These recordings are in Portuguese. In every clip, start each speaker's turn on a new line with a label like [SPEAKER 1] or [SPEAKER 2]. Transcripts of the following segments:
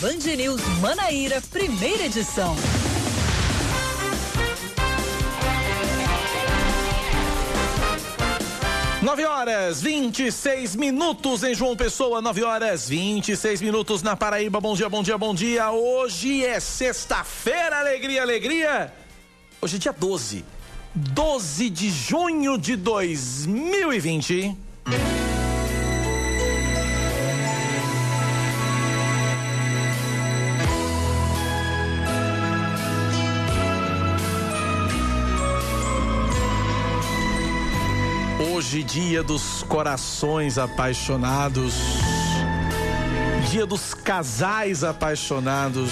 [SPEAKER 1] Band News Manaíra, primeira edição.
[SPEAKER 2] Nove horas, 26 minutos em João Pessoa, nove horas, 26 minutos na Paraíba. Bom dia, bom dia, bom dia. Hoje é sexta-feira, alegria, alegria. Hoje é dia 12. 12 de junho de 2020. Hoje, dia dos corações apaixonados. Dia dos casais apaixonados.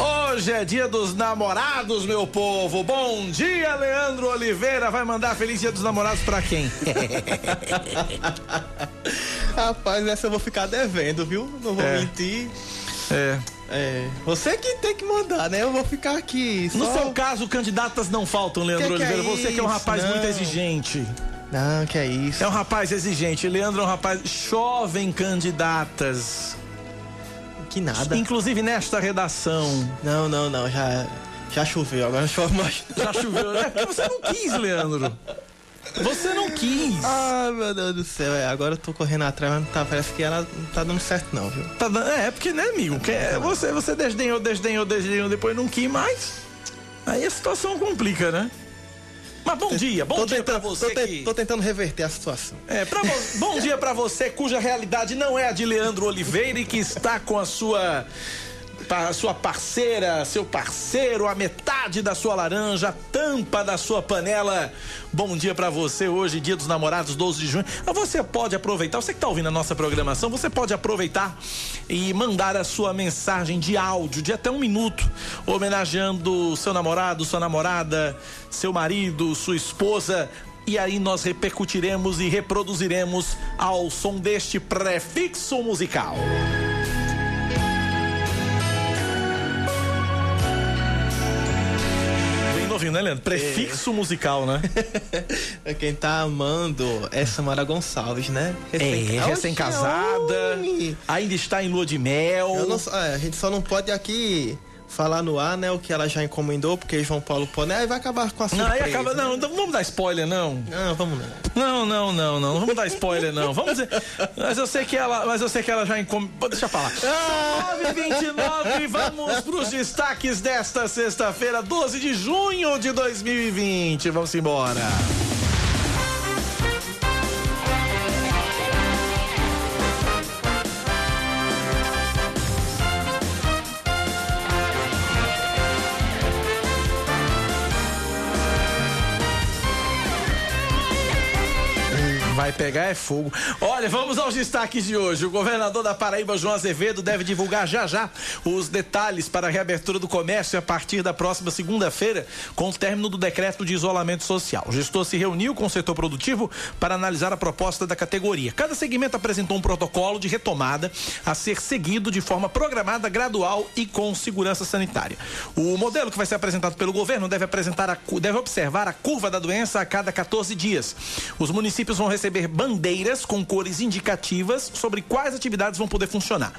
[SPEAKER 2] Hoje é dia dos namorados, meu povo. Bom dia, Leandro Oliveira. Vai mandar feliz dia dos namorados pra quem?
[SPEAKER 3] Rapaz, essa eu vou ficar devendo, viu? Não vou
[SPEAKER 2] É.
[SPEAKER 3] mentir.
[SPEAKER 2] É.
[SPEAKER 3] É, você que tem que mandar, né? Eu vou ficar aqui.
[SPEAKER 2] No
[SPEAKER 3] só-
[SPEAKER 2] seu caso, candidatas não faltam, Leandro
[SPEAKER 3] Que que é
[SPEAKER 2] Oliveira. Você que é um rapaz
[SPEAKER 3] Não.
[SPEAKER 2] muito exigente.
[SPEAKER 3] Não, que é isso.
[SPEAKER 2] É um rapaz exigente. Leandro é um rapaz. Chovem candidatas.
[SPEAKER 3] Que nada.
[SPEAKER 2] Inclusive nesta redação.
[SPEAKER 3] Não, não, não. Já, já choveu, agora não chove mais.
[SPEAKER 2] Já choveu. É porque você não quis, Leandro. Você não quis.
[SPEAKER 3] Ah, meu Deus do céu. É, agora eu tô correndo atrás, mas não tá, parece que ela não tá dando certo, não, viu?
[SPEAKER 2] Tá dando- é, porque, né, amigo? Que é, você, você desdenhou, desdenhou, desdenhou, depois não quis mais. Aí a situação complica, né? Mas bom dia, bom
[SPEAKER 3] tô
[SPEAKER 2] dia pra
[SPEAKER 3] tentando,
[SPEAKER 2] você
[SPEAKER 3] tô,
[SPEAKER 2] que...
[SPEAKER 3] tô tentando reverter a situação.
[SPEAKER 2] É, pra vo- bom dia pra você cuja realidade não é a de Leandro Oliveira e que está com a sua sua parceira, seu parceiro, a metade da sua laranja, a tampa da sua panela. Bom dia pra você hoje, dia dos namorados, 12 de junho. Ah, Você pode aproveitar, você que tá ouvindo a nossa programação, você pode aproveitar e mandar a sua mensagem de áudio de até um minuto, homenageando seu namorado, sua namorada, seu marido, sua esposa. E aí nós repercutiremos e reproduziremos ao som deste prefixo musical. Novinho, né, Leandro? Prefixo musical, né?
[SPEAKER 3] É Quem tá amando é Samara Gonçalves, né?
[SPEAKER 2] É,
[SPEAKER 3] Oxi,
[SPEAKER 2] recém-casada, ainda está em lua de mel.
[SPEAKER 3] Não- é, a gente só não pode aqui falar no ar, né? O que ela já encomendou, porque João Paulo pode, né? Aí vai acabar com a
[SPEAKER 2] Não,
[SPEAKER 3] surpresa.
[SPEAKER 2] aí acaba.
[SPEAKER 3] né?
[SPEAKER 2] Não, não vamos dar spoiler, não.
[SPEAKER 3] Não, vamos não.
[SPEAKER 2] Não, não, não, não. Não vamos dar spoiler, não. Vamos dizer. Mas eu sei que ela, mas eu sei que ela já encomendou. Deixa eu falar. 9h29, vamos pros destaques desta sexta-feira, 12 de junho de 2020. Vamos embora. Vai pegar é fogo. Olha, vamos aos destaques de hoje. O governador da Paraíba, João Azevedo, deve divulgar já já os detalhes para a reabertura do comércio a partir da próxima segunda-feira, com o término do decreto de isolamento social. O gestor se reuniu com o setor produtivo para analisar a proposta da categoria. Cada segmento apresentou um protocolo de retomada a ser seguido de forma programada, gradual e com segurança sanitária. O modelo que vai ser apresentado pelo governo deve apresentar a deve observar a curva da doença a cada 14 dias. Os municípios vão receber bandeiras com cores indicativas sobre quais atividades vão poder funcionar.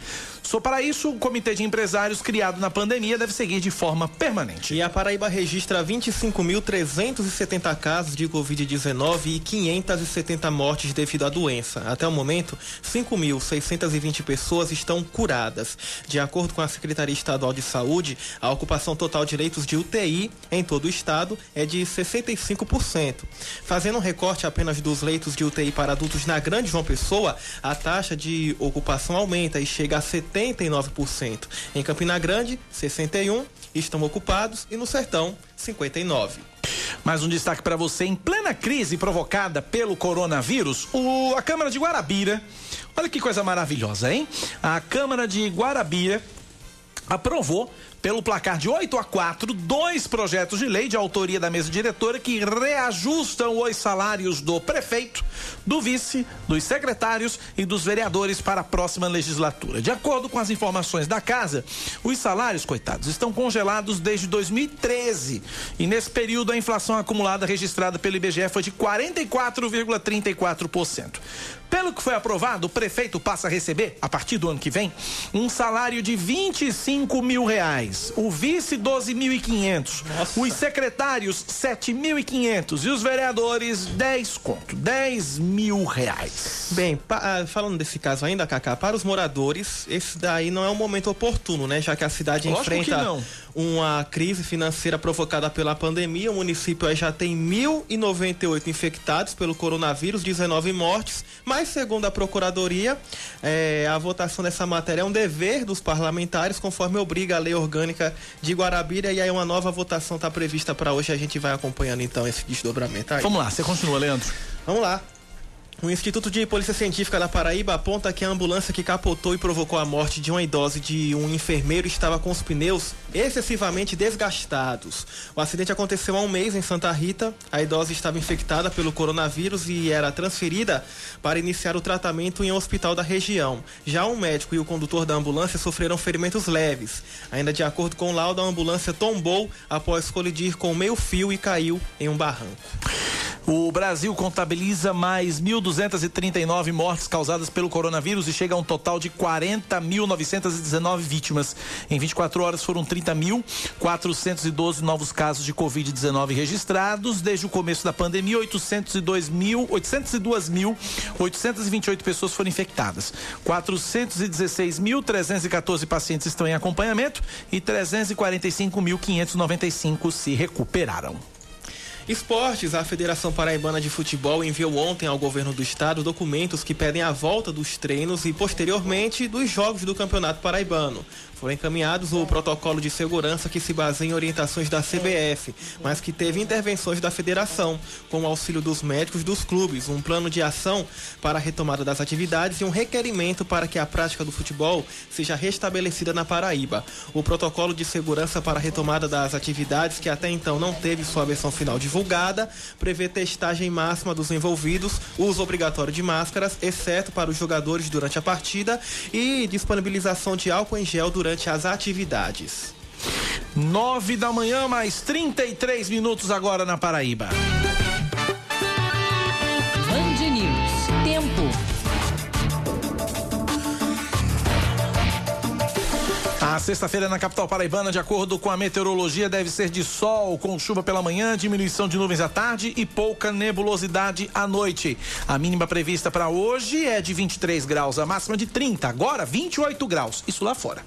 [SPEAKER 2] Só para isso, o comitê de empresários criado na pandemia deve seguir de forma permanente.
[SPEAKER 3] E a Paraíba registra 25.370 casos de Covid-19 e 570 mortes devido à doença. Até o momento, 5.620 pessoas estão curadas. De acordo com a Secretaria Estadual de Saúde, a ocupação total de leitos de UTI em todo o estado é de 65%. Fazendo um recorte apenas dos leitos de UTI para adultos na Grande João Pessoa, a taxa de ocupação aumenta e chega a 79%. Em Campina Grande, 61 estão ocupados e no Sertão, 59.
[SPEAKER 2] Mais um destaque para você. Em plena crise provocada pelo coronavírus, o- a Câmara de Guarabira. Olha que coisa maravilhosa, hein? A Câmara de Guarabira aprovou pelo placar de 8 a 4 dois projetos de lei de autoria da mesa diretora que reajustam os salários do prefeito, do vice, dos secretários e dos vereadores para a próxima legislatura. De acordo com as informações da casa, os salários, coitados, estão congelados desde 2013 e nesse período a inflação acumulada registrada pelo IBGE foi de 44,34%. Pelo que foi aprovado, o prefeito passa a receber, a partir do ano que vem, um salário de 25 mil reais. O vice, 12.500. Os secretários, 7.500. E os vereadores, 10 conto. 10 mil reais.
[SPEAKER 3] Bem, ah, falando desse caso ainda, Cacá, para os moradores, esse daí não é um momento oportuno, né? Já que a cidade Lógico enfrenta uma crise financeira provocada pela pandemia. O município já tem 1.098 infectados pelo coronavírus, 19 mortes, mas segundo a Procuradoria, é, a votação dessa matéria é um dever dos parlamentares, conforme obriga a lei orgânica de Guarabira, e aí uma nova votação está prevista para hoje. A gente vai acompanhando então esse desdobramento aí.
[SPEAKER 2] Vamos lá, você continua, Leandro.
[SPEAKER 3] Vamos lá. O Instituto de Polícia Científica da Paraíba aponta que a ambulância que capotou e provocou a morte de uma idosa de um enfermeiro estava com os pneus excessivamente desgastados. O acidente aconteceu há um mês em Santa Rita. A idosa estava infectada pelo coronavírus e era transferida para iniciar o tratamento em um hospital da região. Já um médico e o condutor da ambulância sofreram ferimentos leves. Ainda de acordo com o laudo, a ambulância tombou após colidir com meio fio e caiu em um barranco.
[SPEAKER 2] O Brasil contabiliza mais 1.239 mortes causadas pelo coronavírus e chega a um total de 40.919 vítimas. Em 24 horas foram 30.412 novos casos de Covid-19 registrados. Desde o começo da pandemia, 802.828 pessoas foram infectadas. 416.314 pacientes estão em acompanhamento e 345.595 se recuperaram.
[SPEAKER 3] Esportes, a Federação Paraibana de Futebol enviou ontem ao governo do estado documentos que pedem a volta dos treinos e posteriormente dos jogos do Campeonato Paraibano. Foram encaminhados o protocolo de segurança que se baseia em orientações da CBF, mas que teve intervenções da federação, com o auxílio dos médicos dos clubes, um plano de ação para a retomada das atividades e um requerimento para que a prática do futebol seja restabelecida na Paraíba. O protocolo de segurança para a retomada das atividades, que até então não teve sua versão final divulgada, prevê testagem máxima dos envolvidos, uso obrigatório de máscaras, exceto para os jogadores durante a partida, e disponibilização de álcool em gel durante durante as atividades.
[SPEAKER 2] Nove da manhã, mais 33 minutos agora na Paraíba.
[SPEAKER 1] Band News. Tempo.
[SPEAKER 2] A sexta-feira na capital paraibana, de acordo com a meteorologia, deve ser de sol, com chuva pela manhã, diminuição de nuvens à tarde e pouca nebulosidade à noite. A mínima prevista para hoje é de 23 graus, a máxima de 30, agora 28 graus. Isso lá fora.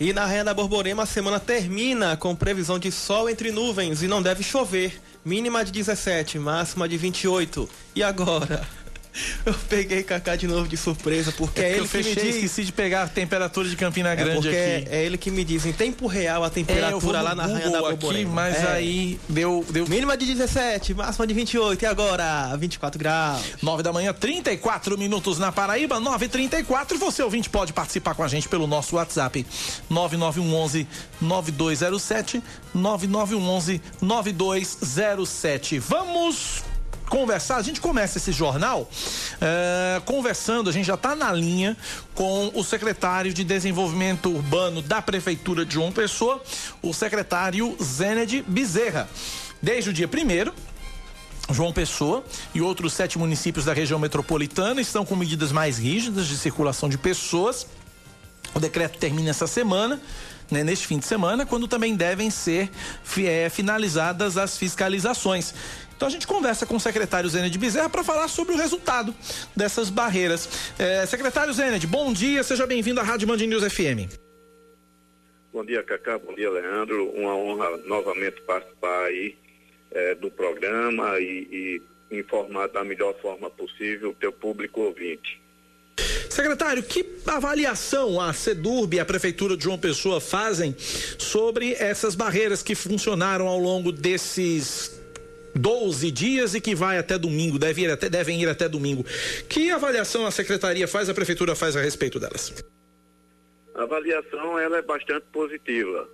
[SPEAKER 3] E na Raia da Borborema a semana termina com previsão de sol entre nuvens e não deve chover. Mínima de 17, máxima de 28. E agora? Eu peguei Kaká de novo de surpresa, porque é, é ele que
[SPEAKER 2] fechei,
[SPEAKER 3] me diz.
[SPEAKER 2] esqueci de pegar a temperatura de Campina é Grande
[SPEAKER 3] é
[SPEAKER 2] aqui.
[SPEAKER 3] É ele que me diz, em tempo real, a temperatura é, lá na Rainha da Borborema. aqui,
[SPEAKER 2] mas é. aí deu, deu.
[SPEAKER 3] Mínima de 17, máxima de 28, e agora? 24 graus.
[SPEAKER 2] 9 da manhã, 34 minutos na Paraíba, 9h34. Você ouvinte pode participar com a gente pelo nosso WhatsApp 9911 9207 9911 9207. Vamos conversar. A gente começa esse jornal é, conversando, a gente já está na linha com o secretário de Desenvolvimento Urbano da Prefeitura de João Pessoa, o secretário Zened Bezerra. Desde o dia primeiro, João Pessoa e outros sete municípios da região metropolitana estão com medidas mais rígidas de circulação de pessoas. O decreto termina essa semana. Né, neste fim de semana, quando também devem ser é, finalizadas as fiscalizações. Então a gente conversa com o secretário Zened Bezerra para falar sobre o resultado dessas barreiras. É, secretário Zened, bom dia, seja bem-vindo à Rádio Band News FM.
[SPEAKER 4] Bom dia, Cacá, bom dia, Leandro. Uma honra novamente participar aí é, do programa e, e informar da melhor forma possível o teu público ouvinte.
[SPEAKER 2] Secretário, que avaliação a SEDURB e a Prefeitura de João Pessoa fazem sobre essas barreiras que funcionaram ao longo desses 12 dias e que vai até domingo, deve ir até, devem ir até domingo. Que avaliação a secretaria faz, a prefeitura faz a respeito delas?
[SPEAKER 4] A avaliação ela é bastante positiva,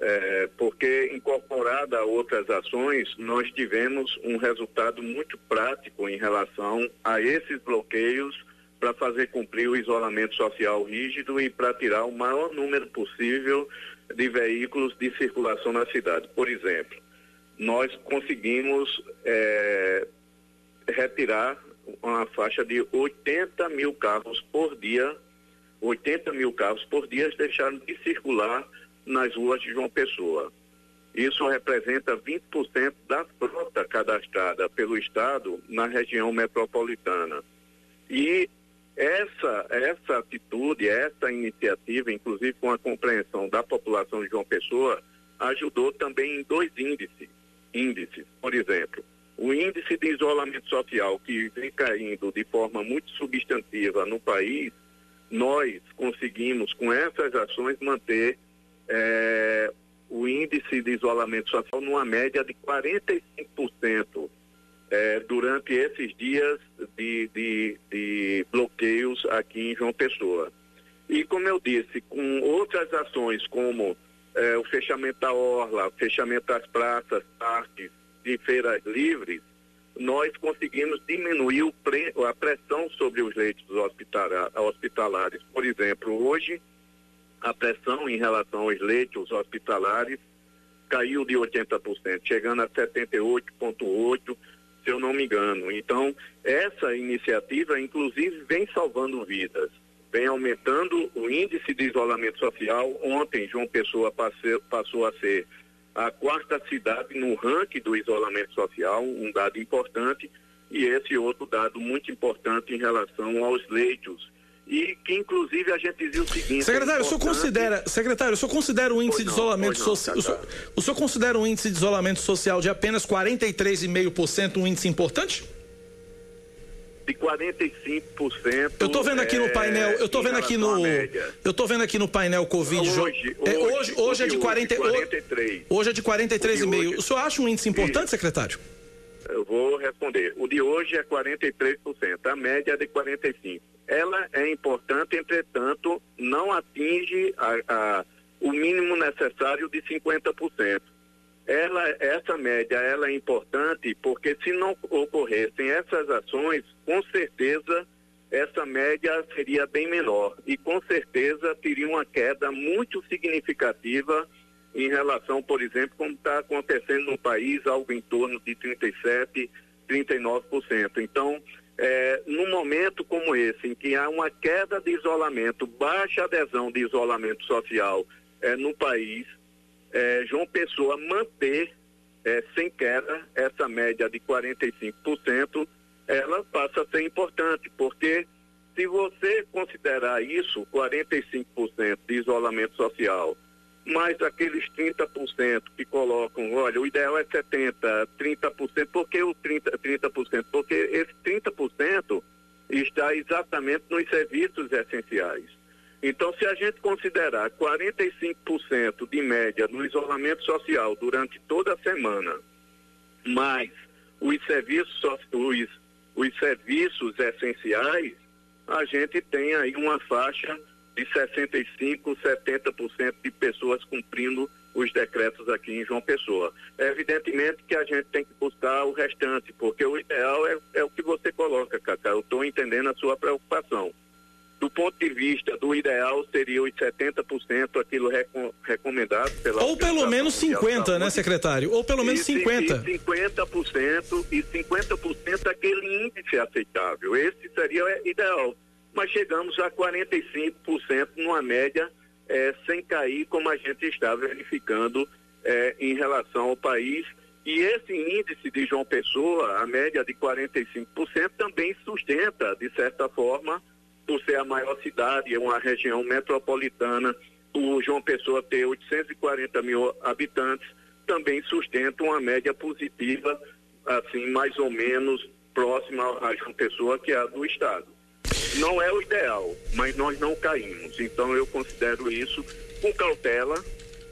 [SPEAKER 4] é, porque incorporada a outras ações, nós tivemos um resultado muito prático em relação a esses bloqueios para fazer cumprir o isolamento social rígido e para tirar o maior número possível de veículos de circulação na cidade. Por exemplo, nós conseguimos é, retirar uma faixa de 80 mil carros por dia, 80 mil carros por dia deixaram de circular nas ruas de João Pessoa. Isso representa 20% da frota cadastrada pelo Estado na região metropolitana. E essa, essa atitude, essa iniciativa, inclusive com a compreensão da população de João Pessoa, ajudou também em dois índices. Índices. Por exemplo, o índice de isolamento social que vem caindo de forma muito substantiva no país, nós conseguimos, com essas ações, manter é, o índice de isolamento social numa média de 45% é, durante esses dias de, de, de bloqueios aqui em João Pessoa. E como eu disse, com outras ações como é, o fechamento da orla, o fechamento das praças, parques e feiras livres, nós conseguimos diminuir pre, a pressão sobre os leitos hospitalares. Por exemplo, hoje a pressão em relação aos leitos hospitalares caiu de 80%, chegando a 78,8%, se eu não me engano. Então, essa iniciativa, inclusive, vem salvando vidas, vem aumentando o índice de isolamento social. Ontem, João Pessoa passou, passou a ser a quarta cidade no ranking do isolamento social, um dado importante, e esse outro dado muito importante em relação aos leitos e que inclusive a gente dizia o seguinte.
[SPEAKER 2] Secretário, é o senhor considera, secretário, o senhor considera o índice de isolamento social. O, o senhor considera um índice de isolamento social de apenas 43,5% um índice importante?
[SPEAKER 4] De 45%.
[SPEAKER 2] Eu estou vendo aqui no painel, eu tô vendo aqui no Eu tô vendo aqui no painel Covid.
[SPEAKER 4] Hoje, hoje,
[SPEAKER 2] é, hoje, hoje é de 40, 43. Hoje é de 43,5. O senhor acha um índice importante, secretário?
[SPEAKER 4] Eu vou responder. O de hoje é 43%, a média é de 45% ela é importante, entretanto, não atinge a, a, o mínimo necessário de 50%. Ela, essa média ela é importante porque se não ocorressem essas ações, com certeza essa média seria bem menor e com certeza teria uma queda muito significativa em relação, por exemplo, como está acontecendo no país, algo em torno de 37, 39%. Então, é, num momento como esse, em que há uma queda de isolamento, baixa adesão de isolamento social é, no país, é, João Pessoa manter é, sem queda essa média de 45%, ela passa a ser importante, porque se você considerar isso, 45% de isolamento social, mais aqueles 30% que colocam, olha, o ideal é 70%, 30%, por que o 30%? 30%? Porque esse 30% está exatamente nos serviços essenciais. Então, se a gente considerar 45% de média no isolamento social durante toda a semana, mais os serviços, os, os serviços essenciais, a gente tem aí uma faixa de 65%, 70% de pessoas cumprindo os decretos aqui em João Pessoa. É evidentemente que a gente tem que buscar o restante, porque o ideal é, é o que você coloca, Cacá. Eu estou entendendo a sua preocupação. Do ponto de vista do ideal, seria os 70% aquilo recom recomendado pela.
[SPEAKER 2] Ou pelo menos 50%, né, secretário? Ou pelo menos 50%.
[SPEAKER 4] E 50% e 50% aquele índice aceitável. Esse seria o ideal mas chegamos a 45% numa média é, sem cair como a gente está verificando é, em relação ao país. E esse índice de João Pessoa, a média de 45%, também sustenta, de certa forma, por ser a maior cidade, uma região metropolitana, o João Pessoa ter 840 mil habitantes, também sustenta uma média positiva, assim, mais ou menos próxima a João Pessoa, que é a do Estado. Não é o ideal, mas nós não caímos. Então eu considero isso com cautela,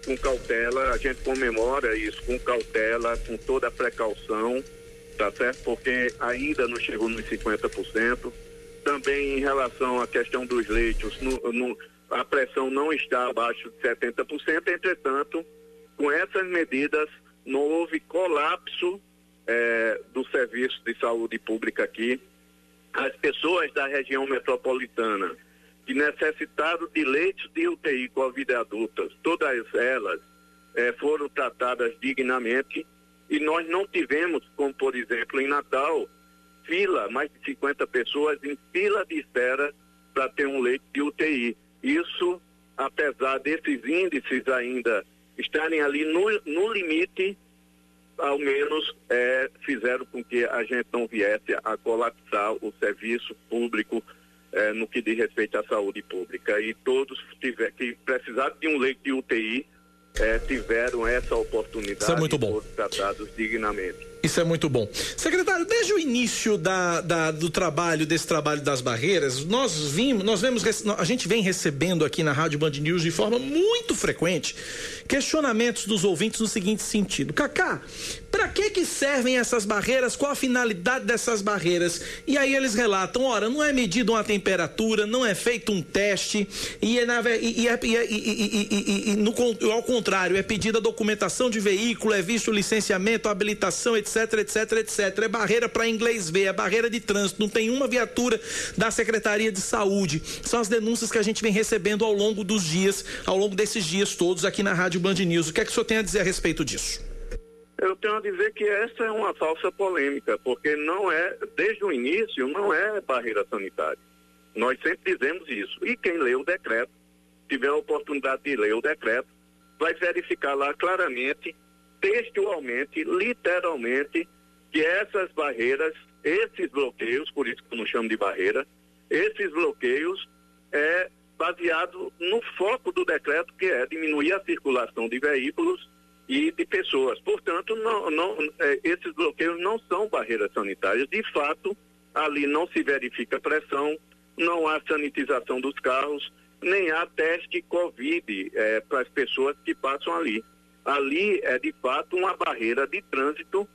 [SPEAKER 4] com cautela, a gente comemora isso com cautela, com toda a precaução, tá certo? Porque ainda não chegou nos 50%. Também em relação à questão dos leitos, no, no, a pressão não está abaixo de 70%, entretanto, com essas medidas não houve colapso é, do serviço de saúde pública aqui. As pessoas da região metropolitana que necessitaram de leitos de UTI Covid adultas, todas elas é, foram tratadas dignamente e nós não tivemos, como por exemplo em Natal, fila, mais de 50 pessoas em fila de espera para ter um leito de UTI. Isso, apesar desses índices ainda estarem ali no, no limite, ao menos é, fizeram com que a gente não viesse a colapsar o serviço público é, no que diz respeito à saúde pública. E todos tiver, que precisaram de um leito de UTI é, tiveram essa oportunidade
[SPEAKER 2] Isso é muito bom.
[SPEAKER 4] foram tratados dignamente.
[SPEAKER 2] Isso é muito bom. Secretário, desde o início da, da, do trabalho, desse trabalho das barreiras, nós vimos, nós vemos, a gente vem recebendo aqui na Rádio Band News de forma muito frequente questionamentos dos ouvintes no seguinte sentido. Cacá, para que que servem essas barreiras? Qual a finalidade dessas barreiras? E aí eles relatam, ora, não é medida uma temperatura, não é feito um teste, e, ao contrário, é pedida documentação de veículo, é visto licenciamento, habilitação, etc etc, etc, etc. É barreira para inglês ver, é barreira de trânsito, não tem uma viatura da Secretaria de Saúde. São as denúncias que a gente vem recebendo ao longo dos dias, ao longo desses dias todos aqui na Rádio Band News. O que é que o senhor tem a dizer a respeito disso?
[SPEAKER 4] Eu tenho a dizer que essa é uma falsa polêmica, porque não é, desde o início, não é barreira sanitária. Nós sempre dizemos isso. E quem lê o decreto, tiver a oportunidade de ler o decreto, vai verificar lá claramente textualmente, literalmente, que essas barreiras, esses bloqueios, por isso que eu não chamo de barreira, esses bloqueios é baseado no foco do decreto, que é diminuir a circulação de veículos e de pessoas. Portanto, não, não, é, esses bloqueios não são barreiras sanitárias. De fato, ali não se verifica pressão, não há sanitização dos carros, nem há teste Covid é, para as pessoas que passam ali ali é de fato uma barreira de trânsito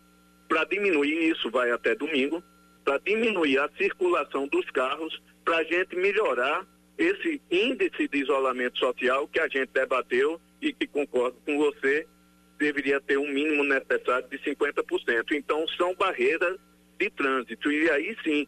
[SPEAKER 4] para diminuir, isso vai até domingo, para diminuir a circulação dos carros, para a gente melhorar esse índice de isolamento social que a gente debateu e que concordo com você, deveria ter um mínimo necessário de 50%. Então, são barreiras de trânsito. E aí sim,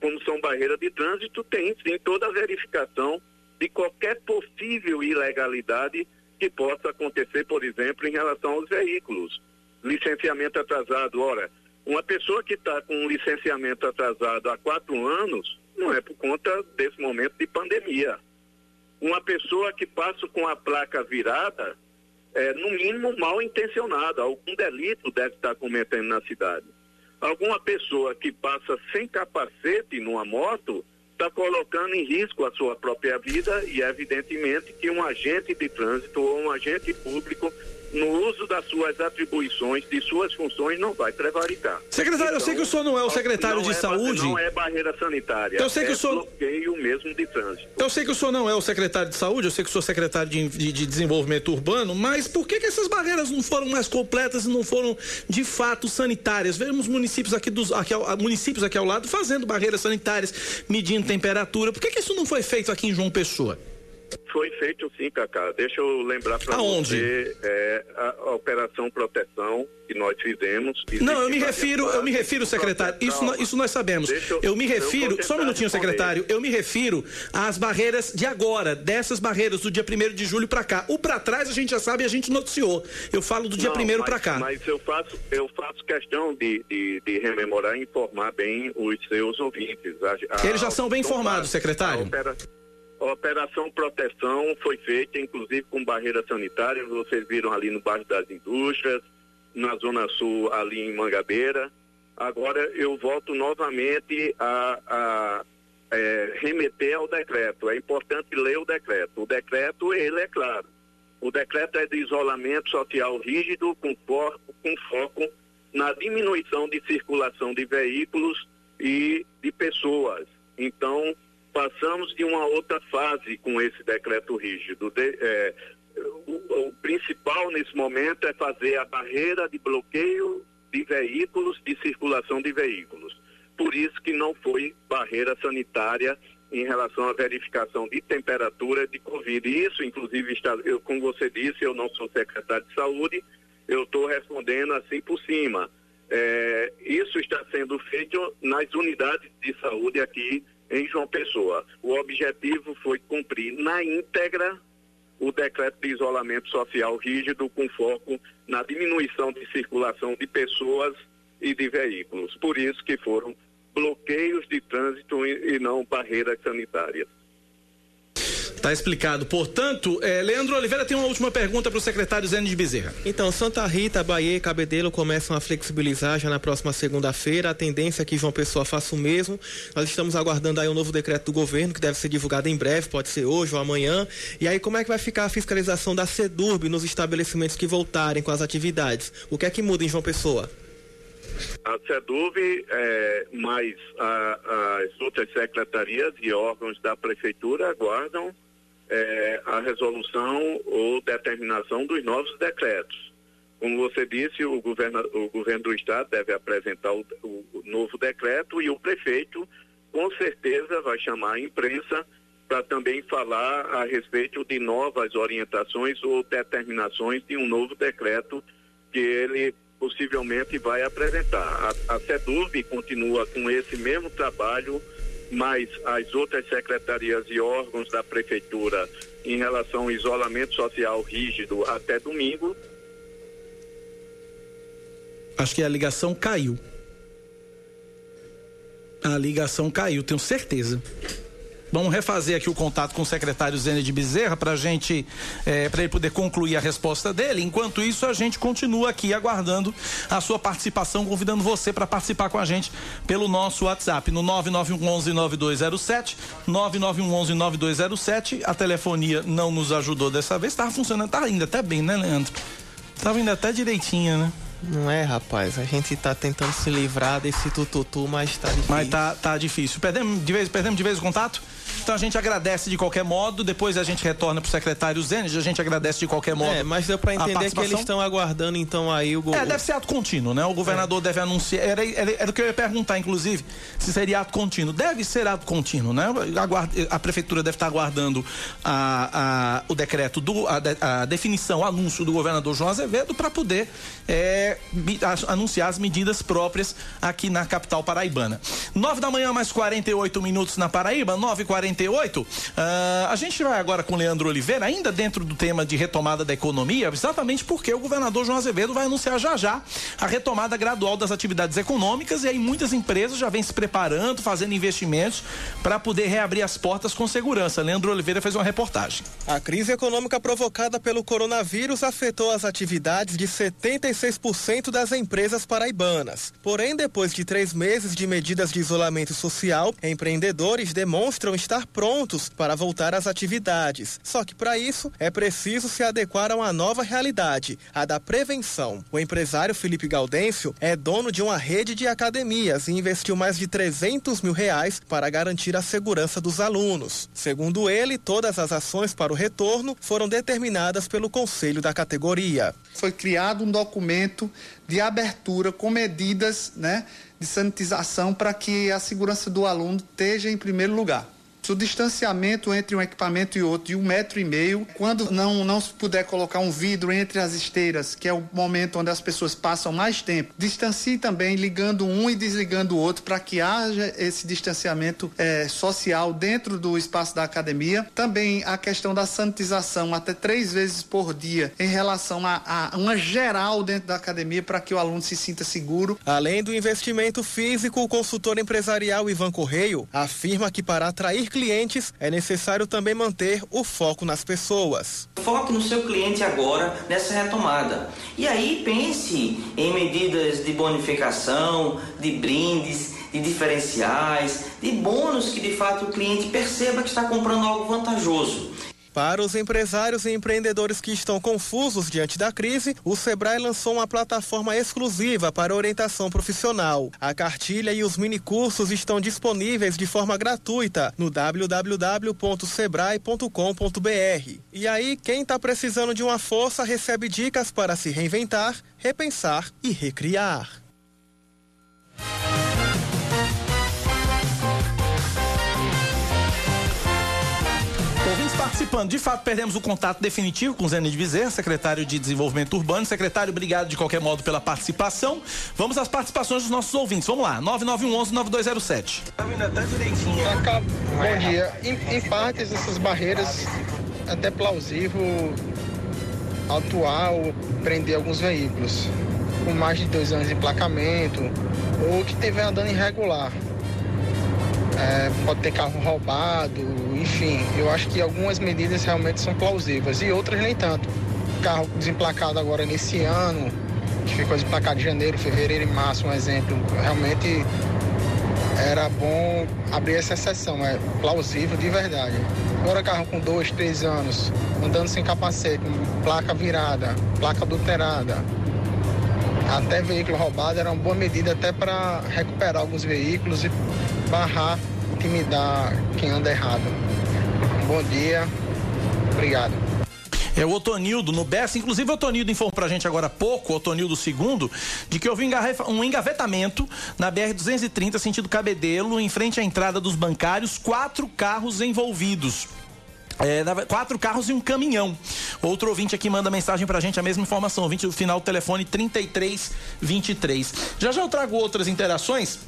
[SPEAKER 4] como são barreiras de trânsito, tem sim toda a verificação de qualquer possível ilegalidade que possa acontecer, por exemplo, em relação aos veículos. Licenciamento atrasado. Ora, uma pessoa que está com um licenciamento atrasado há quatro anos, não é por conta desse momento de pandemia. Uma pessoa que passa com a placa virada, é, no mínimo mal intencionada, algum delito deve estar cometendo na cidade. Alguma pessoa que passa sem capacete numa moto, está colocando em risco a sua própria vida e evidentemente que um agente de trânsito ou um agente público no uso das suas atribuições, de suas funções, não vai prevaricar.
[SPEAKER 2] Secretário, então, eu sei que o senhor não é o secretário de
[SPEAKER 4] é,
[SPEAKER 2] saúde.
[SPEAKER 4] Não é barreira sanitária.
[SPEAKER 2] Eu sei que
[SPEAKER 4] é
[SPEAKER 2] o senhor...
[SPEAKER 4] bloqueio mesmo de trânsito.
[SPEAKER 2] Eu sei que o senhor não é o secretário de saúde, eu sei que o senhor é secretário de, de, de desenvolvimento urbano, mas por que, que essas barreiras não foram mais completas e não foram de fato sanitárias? Vemos municípios aqui, dos, aqui ao, municípios aqui ao lado fazendo barreiras sanitárias, medindo temperatura. Por que, que isso não foi feito aqui em João Pessoa?
[SPEAKER 4] Foi feito sim, Cacá. Deixa eu lembrar para você é, a, a, operação proteção que nós fizemos.
[SPEAKER 2] Não, eu me refiro, eu me refiro, secretário. Isso, nós, isso nós sabemos. Eu, eu, me refiro, eu só um minutinho, secretário. Eu me refiro às barreiras de agora, dessas barreiras do dia 1 de julho para cá. O para trás a gente já sabe, a gente noticiou. Eu falo do dia 1 para cá.
[SPEAKER 4] Mas eu faço, eu faço questão de, de, de rememorar e informar bem os seus ouvintes.
[SPEAKER 2] A, Eles já são bem informados, secretário.
[SPEAKER 4] A Operação Proteção foi feita, inclusive com barreiras sanitárias, vocês viram ali no bairro das Indústrias, na Zona Sul, ali em Mangabeira. Agora eu volto novamente a, a é, remeter ao decreto. É importante ler o decreto. O decreto, ele é claro. O decreto é de isolamento social rígido com, for, com foco na diminuição de circulação de veículos e de pessoas. Então, passamos de uma outra fase com esse decreto rígido. De, é, o, o, principal nesse momento é fazer a barreira de bloqueio de veículos, de circulação de veículos. Por isso que não foi barreira sanitária em relação à verificação de temperatura de Covid. Isso, inclusive, está, eu, como você disse, eu não sou secretário de saúde, eu estou respondendo assim por cima. É, isso está sendo feito nas unidades de saúde aqui em João Pessoa. O objetivo foi cumprir na íntegra o decreto de isolamento social rígido com foco na diminuição de circulação de pessoas e de veículos. Por isso que foram bloqueios de trânsito e não barreiras sanitárias.
[SPEAKER 2] Está explicado. Portanto, é, Leandro Oliveira tem uma última pergunta para o secretário Zé de Bezerra.
[SPEAKER 3] Então, Santa Rita, Bahia e Cabedelo começam a flexibilizar já na próxima segunda-feira. A tendência é que João Pessoa faça o mesmo. Nós estamos aguardando aí um novo decreto do governo que deve ser divulgado em breve, pode ser hoje ou amanhã. E aí, como é que vai ficar a fiscalização da SEDURB nos estabelecimentos que voltarem com as atividades? O que é que muda em João Pessoa?
[SPEAKER 4] A SEDUV, é, mais a, as outras secretarias e órgãos da prefeitura aguardam é, a resolução ou determinação dos novos decretos. Como você disse, o governo, o governo do estado deve apresentar o, o, novo decreto e o prefeito, com certeza, vai chamar a imprensa para também falar a respeito de novas orientações ou determinações de um novo decreto que ele possivelmente vai apresentar. A, a SEDUV continua com esse mesmo trabalho mas as outras secretarias e órgãos da prefeitura em relação ao isolamento social rígido até domingo.
[SPEAKER 2] Acho que a ligação caiu. A ligação caiu, tenho certeza. Vamos refazer aqui o contato com o secretário Zene de Bezerra para gente, é, para ele poder concluir a resposta dele. Enquanto isso, a gente continua aqui aguardando a sua participação, convidando você para participar com a gente pelo nosso WhatsApp no 9911-9207, 9911-9207. A telefonia não nos ajudou dessa vez, estava funcionando, está indo até bem, né, Leandro? Estava indo até direitinho, né?
[SPEAKER 3] Não é, rapaz. A gente tá tentando se livrar desse tututu, mas tá difícil.
[SPEAKER 2] Mas tá, tá difícil. Perdemos de vez, perdemos de vez o contato? Então a gente agradece de qualquer modo, depois a gente retorna pro secretário Zênez, a gente agradece de qualquer modo. É,
[SPEAKER 3] mas deu para entender que eles estão aguardando então aí o
[SPEAKER 2] É, deve ser ato contínuo, né? O governador é. deve anunciar, era, era, era o que eu ia perguntar inclusive, se seria ato contínuo. Deve ser ato contínuo, né? A, a prefeitura deve estar aguardando a, a, o decreto, do, a, a definição, o anúncio do governador João Azevedo para poder é, anunciar as medidas próprias aqui na capital paraibana. Nove da manhã, mais 48 minutos na Paraíba, nove e 48 48. Uh, a gente vai agora com Leandro Oliveira, ainda dentro do tema de retomada da economia, exatamente porque o governador João Azevedo vai anunciar já já a retomada gradual das atividades econômicas e aí muitas empresas já vêm se preparando, fazendo investimentos para poder reabrir as portas com segurança. Leandro Oliveira fez uma reportagem.
[SPEAKER 3] A crise econômica provocada pelo coronavírus afetou as atividades de 76% das empresas paraibanas. Porém, depois de três meses de medidas de isolamento social, empreendedores demonstram prontos para voltar às atividades. Só que para isso é preciso se adequar a uma nova realidade, a da prevenção. O empresário Felipe Gaudêncio é dono de uma rede de academias e investiu mais de 300 mil reais para garantir a segurança dos alunos. Segundo ele, todas as ações para o retorno foram determinadas pelo conselho da categoria.
[SPEAKER 5] Foi criado um documento de abertura com medidas né, de sanitização para que a segurança do aluno esteja em primeiro lugar o distanciamento entre um equipamento e outro de um metro e meio, quando não, não se puder colocar um vidro entre as esteiras, que é o momento onde as pessoas passam mais tempo, distancie também ligando um e desligando o outro para que haja esse distanciamento é, social dentro do espaço da academia. Também a questão da sanitização até três vezes por dia em relação a, a uma geral dentro da academia para que o aluno se sinta seguro.
[SPEAKER 3] Além do investimento físico, o consultor empresarial Ivan Correio afirma que para atrair clientes, é necessário também manter o foco nas pessoas.
[SPEAKER 6] Foque no seu cliente agora nessa retomada. E aí pense em medidas de bonificação, de brindes, de diferenciais, de bônus que de fato o cliente perceba que está comprando algo vantajoso.
[SPEAKER 3] Para os empresários e empreendedores que estão confusos diante da crise, o Sebrae lançou uma plataforma exclusiva para orientação profissional. A cartilha e os minicursos estão disponíveis de forma gratuita no www.sebrae.com.br. E aí, quem está precisando de uma força recebe dicas para se reinventar, repensar e recriar.
[SPEAKER 2] Participando. De fato, perdemos o contato definitivo com o Zenid Bezerra, secretário de Desenvolvimento Urbano. Secretário, obrigado de qualquer modo pela participação. Vamos às participações dos nossos ouvintes. Vamos lá, 9911-9207.
[SPEAKER 7] Bom dia. Em, em partes, essas barreiras, até plausível atuar ou prender alguns veículos com mais de dois anos de emplacamento ou que estiver andando irregular. É, pode ter carro roubado, enfim, eu acho que algumas medidas realmente são plausíveis e outras nem tanto. Carro desemplacado agora nesse ano, que ficou desemplacado em janeiro, fevereiro e março, um exemplo, realmente era bom abrir essa exceção, é plausível de verdade. Agora carro com dois, três anos, andando sem capacete, com placa virada, placa adulterada, até veículo roubado era uma boa medida até para recuperar alguns veículos e barrar, intimidar quem anda errado. Bom dia, obrigado.
[SPEAKER 2] É o Otonildo no Bessa. Inclusive, o Otonildo informou pra gente agora há pouco, o Otonildo segundo, de que houve um engavetamento na BR-230, sentido Cabedelo, em frente à entrada dos bancários, quatro carros envolvidos. É, quatro carros e um caminhão. Outro ouvinte aqui manda mensagem pra gente, a mesma informação. Ouvinte do final do telefone 3323. Já já eu trago outras interações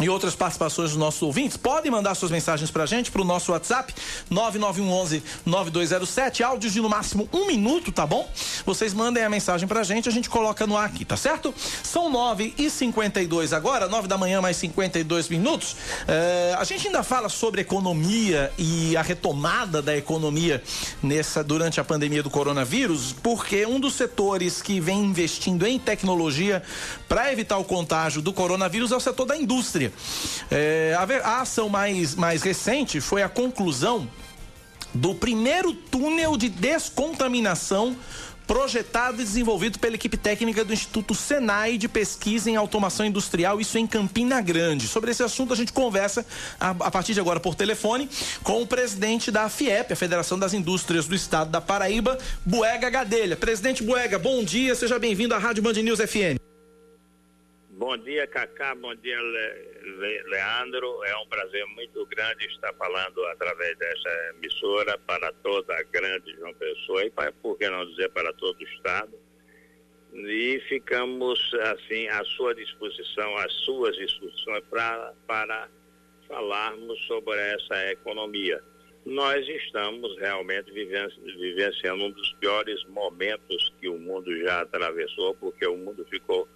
[SPEAKER 2] e outras participações dos nossos ouvintes, podem mandar suas mensagens pra gente pro nosso WhatsApp 9911 9207, áudios de no máximo um minuto, tá bom? Vocês mandem a mensagem pra gente, a gente coloca no ar aqui, tá certo? São 9 e 52 agora, 9 da manhã mais 52 minutos. É, a gente ainda fala sobre economia e a retomada da economia nessa durante a pandemia do coronavírus, porque um dos setores que vem investindo em tecnologia para evitar o contágio do coronavírus é o setor da indústria. É, a, a ação mais, mais recente foi a conclusão do primeiro túnel de descontaminação projetado e desenvolvido pela equipe técnica do Instituto Senai de Pesquisa em Automação Industrial, isso em Campina Grande. Sobre esse assunto a gente conversa a, a, partir de agora por telefone com o presidente da FIEP, a Federação das Indústrias do Estado da Paraíba, Buega Gadelha. Presidente Buega, bom dia, seja bem-vindo à Rádio Band News FM.
[SPEAKER 8] Bom dia, Cacá. Bom dia, Le Leandro. É um prazer muito grande estar falando através dessa emissora para toda a grande João Pessoa e, para, por que não dizer, para todo o Estado. E ficamos, assim, à sua disposição, às suas instruções pra, para falarmos sobre essa economia. Nós estamos realmente vivenciando um dos piores momentos que o mundo já atravessou, porque o mundo ficou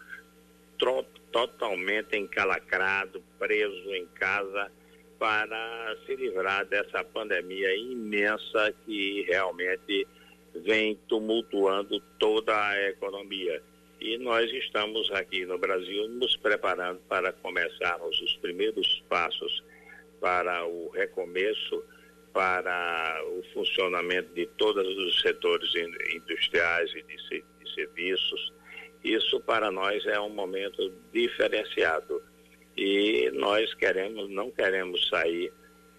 [SPEAKER 8] totalmente encalacrado, preso em casa, para se livrar dessa pandemia imensa que realmente vem tumultuando toda a economia. E nós estamos aqui no Brasil nos preparando para começarmos os primeiros passos para o recomeço, para o funcionamento de todos os setores industriais e de, serviços, isso para nós é um momento diferenciado. E nós queremos, não queremos sair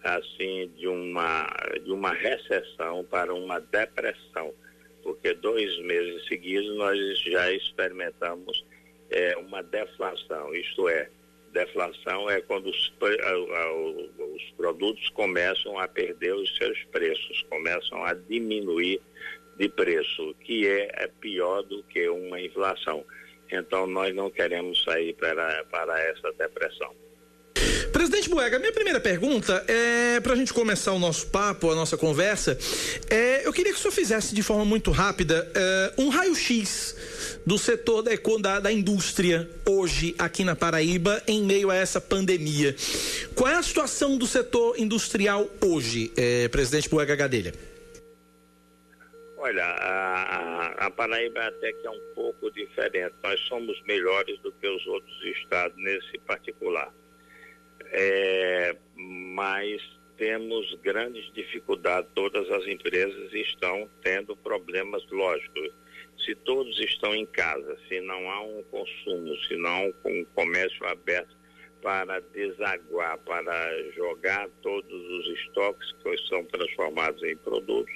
[SPEAKER 8] assim de uma, de uma recessão para uma depressão, porque dois meses seguidos nós já experimentamos é, uma deflação, isto é, deflação é quando os, os produtos começam a perder os seus preços, começam a diminuir de preço, que é, é pior do que uma inflação. Então, nós não queremos sair para, para essa depressão.
[SPEAKER 2] Presidente Buega, minha primeira pergunta é para a gente começar o nosso papo, a nossa conversa. É, eu queria que o senhor fizesse de forma muito rápida é, um raio-x do setor da, da, da, indústria hoje aqui na Paraíba em meio a essa pandemia. Qual é a situação do setor industrial hoje, é, presidente Buega Gadelha?
[SPEAKER 8] Olha, a, a, Paraíba até que é um pouco diferente. Nós somos melhores do que os outros estados nesse particular. É, mas temos grandes dificuldades. Todas as empresas estão tendo problemas lógicos. Se todos estão em casa, se não há um consumo, se não há um comércio aberto para desaguar, para jogar todos os estoques que são transformados em produtos,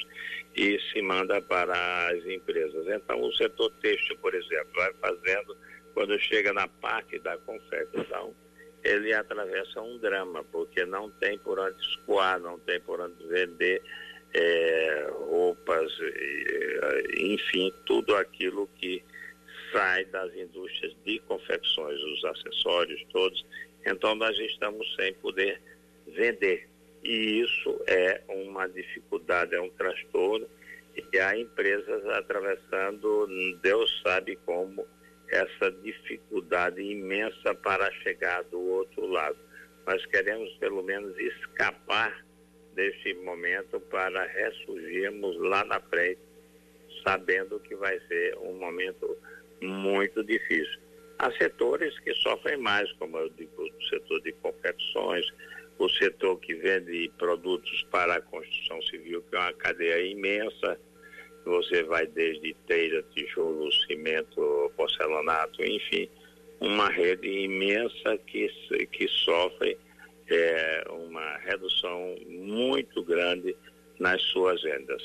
[SPEAKER 8] e se manda para as empresas. Então, o setor têxtil, por exemplo, vai fazendo, quando chega na parte da confecção, ele atravessa um drama, porque não tem por onde escoar, não tem por onde vender é, roupas, enfim, tudo aquilo que sai das indústrias de confecções, os acessórios todos. Então nós estamos sem poder vender. E isso é uma dificuldade, é um transtorno. E há empresas atravessando, Deus sabe como, essa dificuldade imensa para chegar do outro lado. Nós queremos pelo menos escapar deste momento para ressurgirmos lá na frente, sabendo que vai ser um momento muito difícil. Há setores que sofrem mais, como eu digo, o setor de confecções, o setor que vende produtos para a construção civil, que é uma cadeia imensa. Você vai desde telha, tijolo, cimento, porcelanato, enfim, uma rede imensa que, que sofre é, uma redução muito grande nas suas vendas.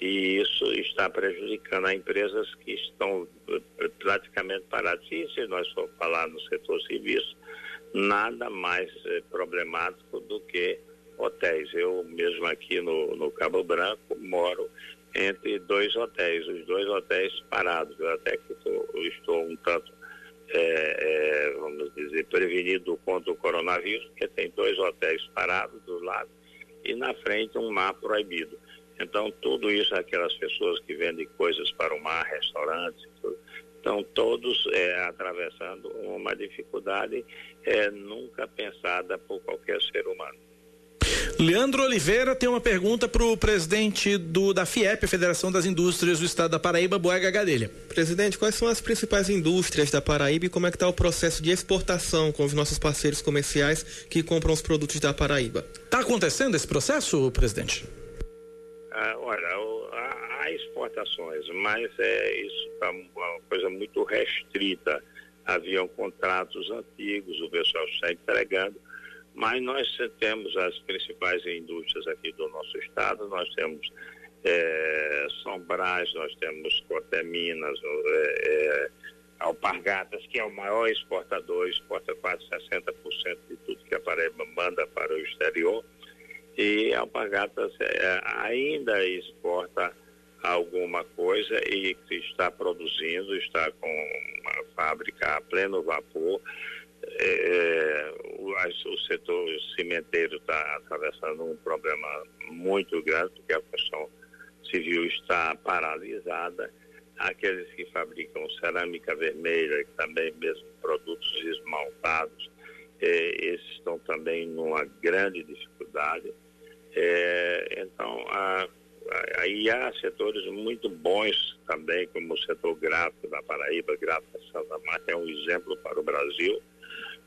[SPEAKER 8] E isso está prejudicando as empresas que estão eh, praticamente paradas. E se nós for falar no setor serviço, nada mais eh, problemático do que hotéis. Eu mesmo aqui no, no Cabo Branco moro entre dois hotéis, os dois hotéis parados. Eu até que tô, estou um tanto é, é, vamos dizer, prevenido contra o coronavírus, porque tem dois hotéis parados do lado e na frente um mar proibido. Então, tudo isso, aquelas pessoas que vendem coisas para o mar, restaurantes, estão todos é, atravessando uma dificuldade é, nunca pensada por qualquer ser humano.
[SPEAKER 2] Leandro Oliveira tem uma pergunta para o presidente do, da FIEP, a Federação das Indústrias do Estado da Paraíba, Boega Gadelha.
[SPEAKER 3] Presidente, quais são as principais indústrias da Paraíba e como é que está o processo de exportação com os nossos parceiros comerciais que compram os produtos da Paraíba?
[SPEAKER 2] Está acontecendo esse processo, presidente?
[SPEAKER 8] Ah, olha, há, exportações, mas é, isso está uma coisa muito restrita. Haviam contratos antigos, o pessoal está entregando mas nós temos as principais indústrias aqui do nosso estado, nós temos é, São nós temos Coté Minas, é, é, Alpargatas, que é o maior exportador, exporta quase 60% de tudo que a Paraíba manda para o exterior. E Alpargatas é, ainda exporta alguma coisa e está produzindo, está com uma fábrica a pleno vapor é, o, o, setor cimenteiro está atravessando um problema muito grande, porque a construção civil está paralisada. Aqueles que fabricam cerâmica vermelha, também mesmo produtos esmaltados, é, esses estão também numa grande dificuldade. É, então, a, aí há setores muito bons também, como o setor gráfico da Paraíba, gráfico Santa Marta é um exemplo para o Brasil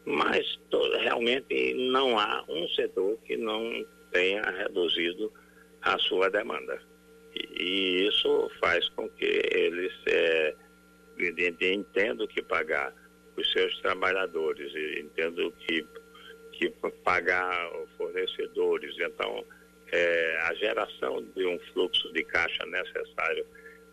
[SPEAKER 8] mas realmente não há um setor que não tenha reduzido a sua demanda. E, e isso faz com que eles é, entendam que pagar os seus trabalhadores, entendam que, que pagar fornecedores. Então, é, a geração de um fluxo de caixa necessário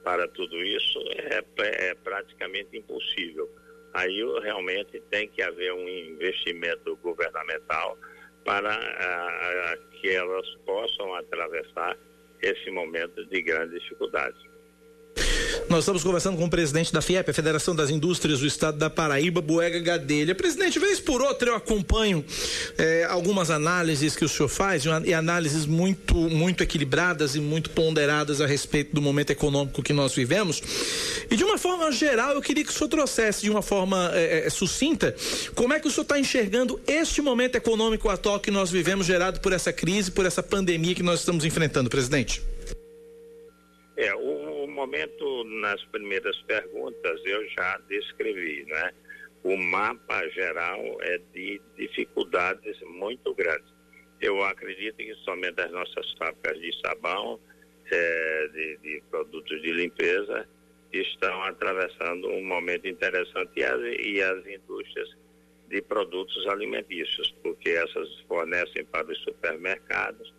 [SPEAKER 8] para tudo isso é, é praticamente impossível aí realmente tem que haver um investimento governamental para ah, que elas possam atravessar esse momento de grande dificuldade.
[SPEAKER 2] Nós estamos conversando com o presidente da FIEP, a Federação das Indústrias do Estado da Paraíba, Boega Gadelha. Presidente, vez por outra eu acompanho eh, algumas análises que o senhor faz, e análises muito, muito equilibradas e muito ponderadas a respeito do momento econômico que nós vivemos. E de uma forma geral, eu queria que o senhor trouxesse de uma forma eh, eh, sucinta como é que o senhor está enxergando este momento econômico atual que nós vivemos, gerado por essa crise, por essa pandemia que nós estamos enfrentando, presidente.
[SPEAKER 8] É, o momento, nas primeiras perguntas, eu já descrevi, né? O mapa geral é de dificuldades muito grandes. Eu acredito que somente as nossas fábricas de sabão, é, de, de, produtos de limpeza, estão atravessando um momento interessante e as, e as indústrias de produtos alimentícios, porque essas fornecem para os supermercados.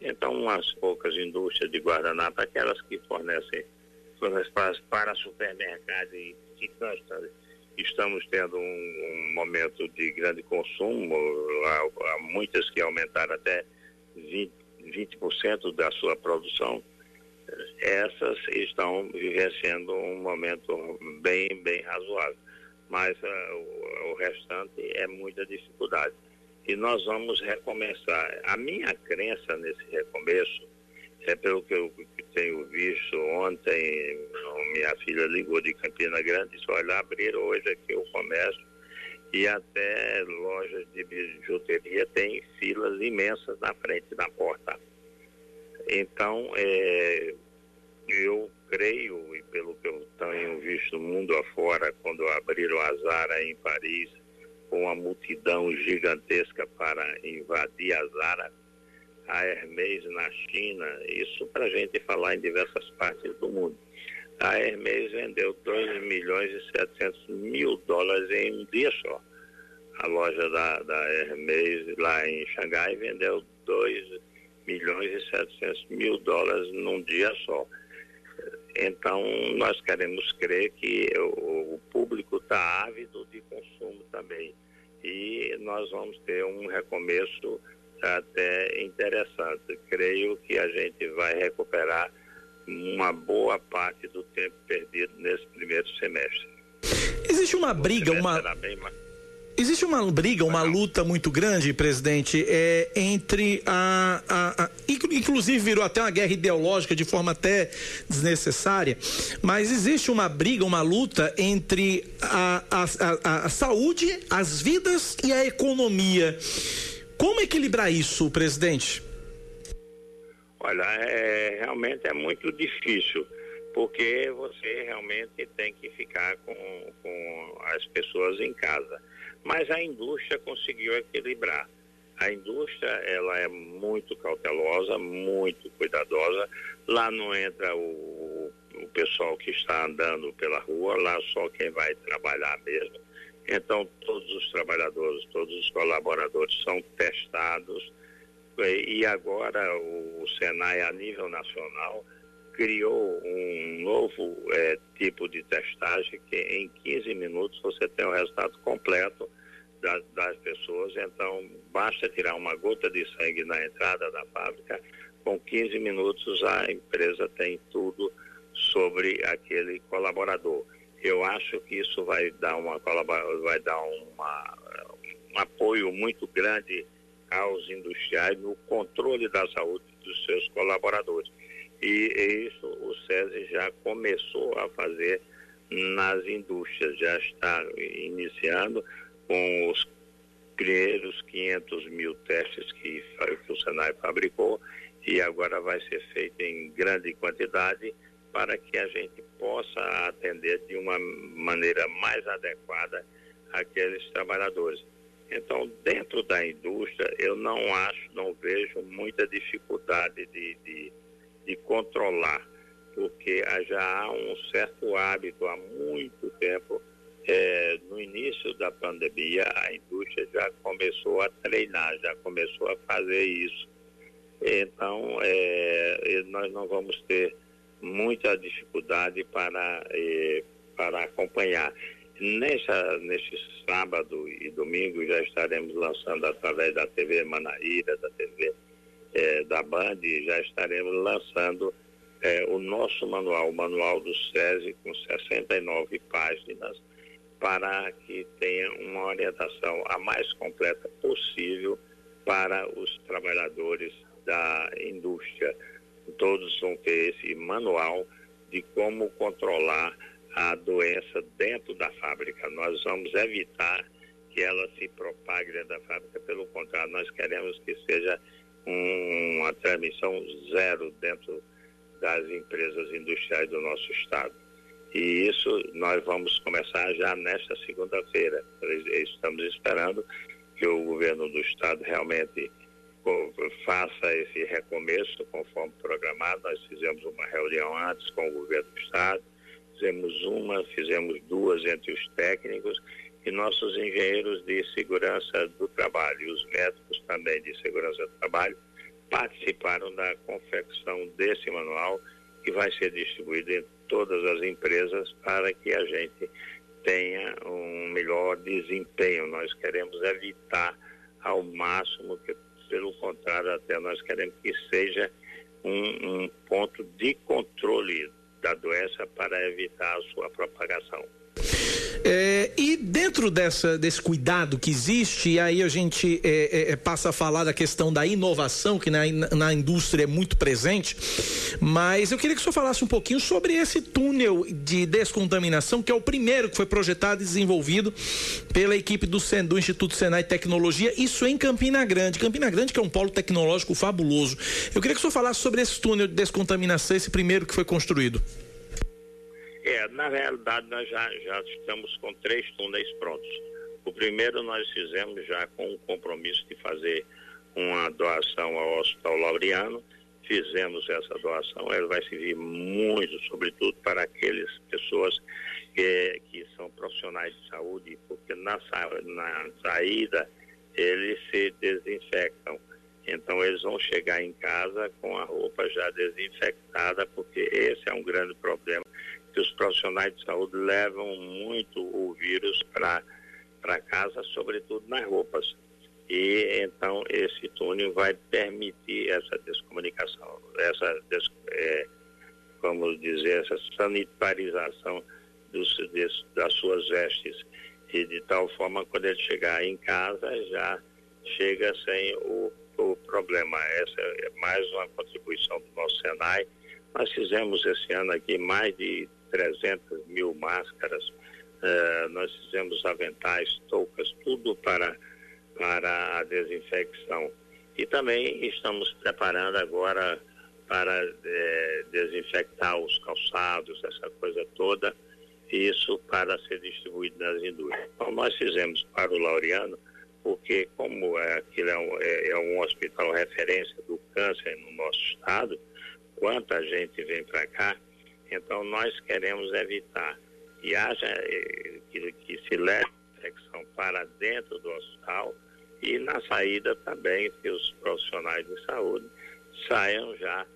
[SPEAKER 8] Então, umas poucas indústrias de guardanapo, aquelas que fornecem para supermercados e nós estamos tendo um, um, momento de grande consumo, há, há, muitas que aumentaram até 20, 20% da sua produção, essas estão vivenciando um momento bem, bem razoável. Mas uh, o restante é muita dificuldade. E nós vamos recomeçar. A minha crença nesse recomeço é pelo que eu tenho visto ontem, minha filha ligou de Campina Grande e disse, olha, abrir hoje aqui o comércio e até lojas de bijuteria tem filas imensas na frente da porta. Então, é, eu creio, e pelo que eu tenho visto mundo afora, quando abriram a Zara em Paris, com uma multidão gigantesca para invadir a Zara, a Hermes na China, isso para a gente falar em diversas partes do mundo. A Hermes vendeu 2 milhões e 700 mil dólares em um dia só. A loja da, da Hermes lá em Xangai vendeu 2 milhões e 700 mil dólares num dia só. Então, nós queremos crer que o, o público está ávido de consumo também. E nós vamos ter um recomeço até interessante. Creio que a gente vai recuperar uma boa parte do tempo perdido nesse primeiro semestre.
[SPEAKER 2] Existe uma briga, uma. Existe uma briga, uma luta muito grande, presidente, é, entre a, a, a, Inclusive virou até uma guerra ideológica de forma até desnecessária, mas existe uma briga, uma luta entre a, a, a saúde, as vidas e a economia. Como equilibrar isso, presidente?
[SPEAKER 8] Olha, é, realmente é muito difícil, porque você realmente tem que ficar com, com as pessoas em casa. Mas a indústria conseguiu equilibrar. A indústria ela é muito cautelosa, muito cuidadosa. Lá não entra o, o pessoal que está andando pela rua, lá só quem vai trabalhar mesmo. Então, todos os trabalhadores, todos os colaboradores são testados. E agora o Senai, a nível nacional, criou um novo é, tipo de testagem que em 15 minutos você tem o resultado completo das, das pessoas. Então, basta tirar uma gota de sangue na entrada da fábrica, com 15 minutos a empresa tem tudo sobre aquele colaborador. Eu acho que isso vai dar, uma, vai dar uma, um apoio muito grande aos industriais no controle da saúde dos seus colaboradores. E isso o SESI já começou a fazer nas indústrias, já está iniciando com os primeiros 500 mil testes que o Senai fabricou e agora vai ser feito em grande quantidade para que a gente possa atender de uma maneira mais adequada aqueles trabalhadores. Então, dentro da indústria, eu não acho, não vejo muita dificuldade de, de, de controlar, porque já há um certo hábito há muito tempo. É, no início da pandemia, a indústria já começou a treinar, já começou a fazer isso. Então, é, nós não vamos ter muita dificuldade para, eh, para acompanhar. Nessa, neste sábado e domingo já estaremos lançando através da TV Manaíra, da TV eh, da Band, já estaremos lançando eh, o nosso manual, o manual do SESI, com 69 páginas, para que tenha uma orientação a mais completa possível para os trabalhadores da indústria todos vão ter esse manual de como controlar a doença dentro da fábrica. Nós vamos evitar que ela se propague dentro da fábrica, pelo contrário, nós queremos que seja um, uma transmissão zero dentro das empresas industriais do nosso estado. E isso nós vamos começar já nesta segunda-feira. Estamos esperando que o governo do estado realmente faça esse recomeço conforme programado. Nós fizemos uma reunião antes com o governo do Estado, fizemos uma, fizemos duas entre os técnicos e nossos engenheiros de segurança do trabalho e os médicos também de segurança do trabalho participaram da confecção desse manual que vai ser distribuído em todas as empresas para que a gente tenha um melhor desempenho. Nós queremos evitar ao máximo que pelo contrário, até nós queremos que seja um, um ponto de controle da doença para evitar a sua propagação.
[SPEAKER 2] É, e dentro dessa, desse cuidado que existe, e aí a gente é, é, é, passa a falar da questão da inovação, que na, na indústria é muito presente, mas eu queria que o senhor falasse um pouquinho sobre esse túnel de descontaminação, que é o primeiro que foi projetado e desenvolvido pela equipe do, do Instituto Senai Tecnologia, isso em Campina Grande. Campina Grande, que é um polo tecnológico fabuloso. Eu queria que o senhor falasse sobre esse túnel de descontaminação, esse primeiro que foi construído.
[SPEAKER 8] É, na realidade nós já, já estamos com três túneis prontos. O primeiro nós fizemos já com o compromisso de fazer uma doação ao Hospital Laureano. Fizemos essa doação, ela vai servir muito, sobretudo para aquelas pessoas que, que são profissionais de saúde, porque na, na saída eles se desinfectam. Então eles vão chegar em casa com a roupa já desinfectada, porque esse é um grande problema que os profissionais de saúde levam muito o vírus para casa, sobretudo nas roupas. E então esse túnel vai permitir essa descomunicação, essa, des, é, vamos dizer, essa sanitarização dos, des, das suas vestes. E de tal forma, quando ele chegar em casa, já chega sem o, o problema. Essa é mais uma contribuição do nosso Senai. Nós fizemos esse ano aqui mais de 300 mil máscaras, uh, nós fizemos aventais, toucas, tudo para, para a desinfecção. E também estamos preparando agora para eh, desinfectar os calçados, essa coisa toda, isso para ser distribuído nas indústrias. Então, nós fizemos para o Laureano, porque como é, aquilo é um, é, é um hospital referência do câncer no nosso estado, quanta gente vem para cá, então, nós queremos evitar que haja, eh, que, que se leve a infecção para dentro do hospital e na saída também que os profissionais de saúde saiam já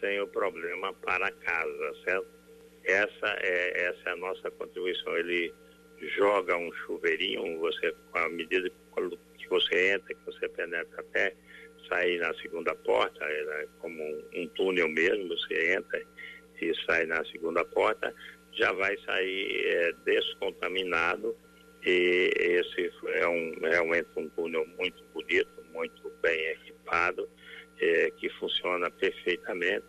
[SPEAKER 8] sem o problema para casa, certo? Essa é, essa é a nossa contribuição. Ele joga um chuveirinho, você, à medida que você entra, que você penetra até sair na segunda porta, é como um, um túnel mesmo, você entra que sai na segunda porta já vai sair é, descontaminado e esse é um, realmente um túnel muito bonito, muito bem equipado, é, que funciona perfeitamente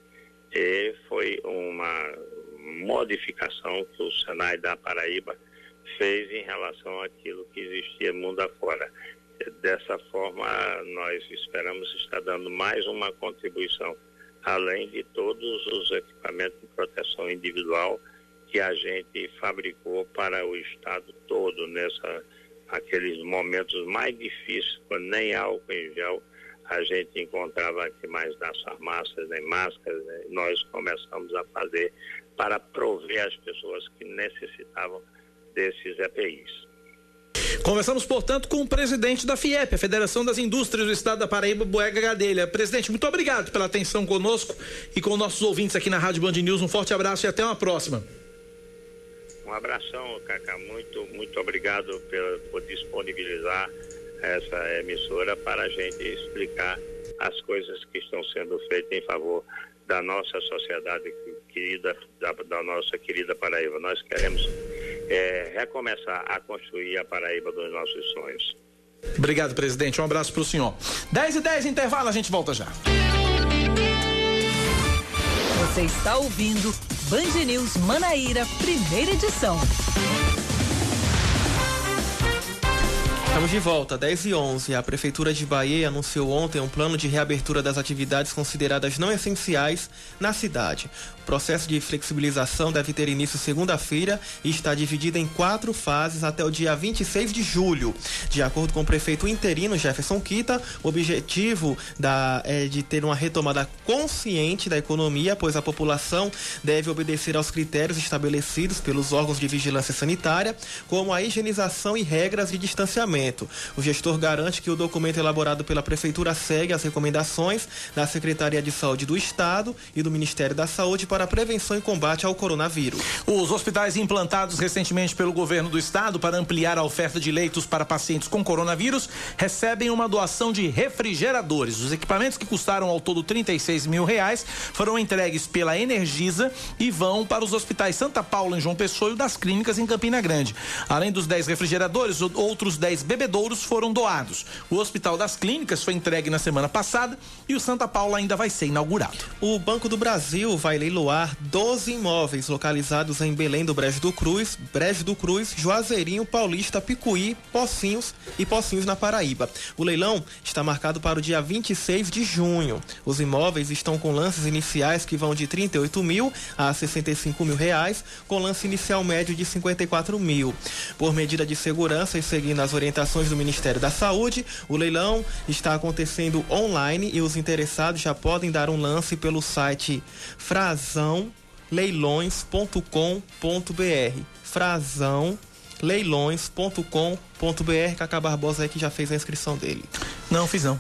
[SPEAKER 8] e foi uma modificação que o Senai da Paraíba fez em relação àquilo que existia mundo afora. Dessa forma, nós esperamos estar dando mais uma contribuição além de todos os equipamentos de proteção individual que a gente fabricou para o estado todo nessa aqueles momentos mais difíceis, quando nem álcool em gel a gente encontrava aqui mais nas farmácias, nem máscaras, né? nós começamos a fazer para prover as pessoas que necessitavam desses EPIs.
[SPEAKER 2] Conversamos, portanto, com o presidente da FIEP, a Federação das Indústrias do Estado da Paraíba, Boega Gadelha. Presidente, muito obrigado pela atenção conosco e com nossos ouvintes aqui na Rádio Band News. Um forte abraço e até uma próxima.
[SPEAKER 8] Um abração, Cacá. Muito, muito obrigado por, por disponibilizar essa emissora para a gente explicar as coisas que estão sendo feitas em favor da nossa sociedade querida, da, da nossa querida Paraíba. Nós queremos é, recomeçar a construir a Paraíba dos nossos sonhos.
[SPEAKER 2] Obrigado, presidente. Um abraço para o senhor. 10 e 10, intervalo, a gente volta já.
[SPEAKER 1] Você está ouvindo Band News Manaíra, primeira edição.
[SPEAKER 3] Estamos de volta, 10 e 11. A Prefeitura de Bahia anunciou ontem um plano de reabertura das atividades consideradas não essenciais na cidade. O processo de flexibilização deve ter início segunda-feira e está dividido em quatro fases até o dia 26 de julho. De acordo com o prefeito interino Jefferson Quita, o objetivo da, é de ter uma retomada consciente da economia, pois a população deve obedecer aos critérios estabelecidos pelos órgãos de vigilância sanitária, como a higienização e regras de distanciamento. Procedimento. O gestor garante que o documento elaborado pela Prefeitura segue as recomendações da Secretaria de Saúde do Estado e do Ministério da Saúde para a prevenção e combate ao coronavírus.
[SPEAKER 2] Os hospitais implantados recentemente pelo governo do estado para ampliar a oferta de leitos para pacientes com coronavírus recebem uma doação de refrigeradores. Os equipamentos que custaram ao todo 36 mil reais foram entregues pela Energisa e vão para os hospitais Santa Paula em João Pessoa e das clínicas em Campina Grande. Além dos 10 refrigeradores, outros 10 bebedouros foram doados. O Hospital das Clínicas foi entregue na semana passada e o Santa Paula ainda vai ser inaugurado.
[SPEAKER 3] O Banco do Brasil vai leiloar 12 imóveis localizados em Belém do Brejo do Cruz, Brejo do Cruz, Juazeirinho, Paulista, Picuí, Pocinhos e Pocinhos na Paraíba. O leilão está marcado para o dia 26 de junho. Os imóveis estão com lances iniciais que vão de 38 mil a 65 mil reais, com lance inicial médio de 54 mil. Por medida de segurança e seguindo as orientações do Ministério da Saúde, o leilão está acontecendo online e os interessados já podem dar um lance pelo site frazãoleilões.com.br. Frazão leilões.com.br. Cacá Barbosa é que já fez a inscrição dele.
[SPEAKER 2] Não, fiz não.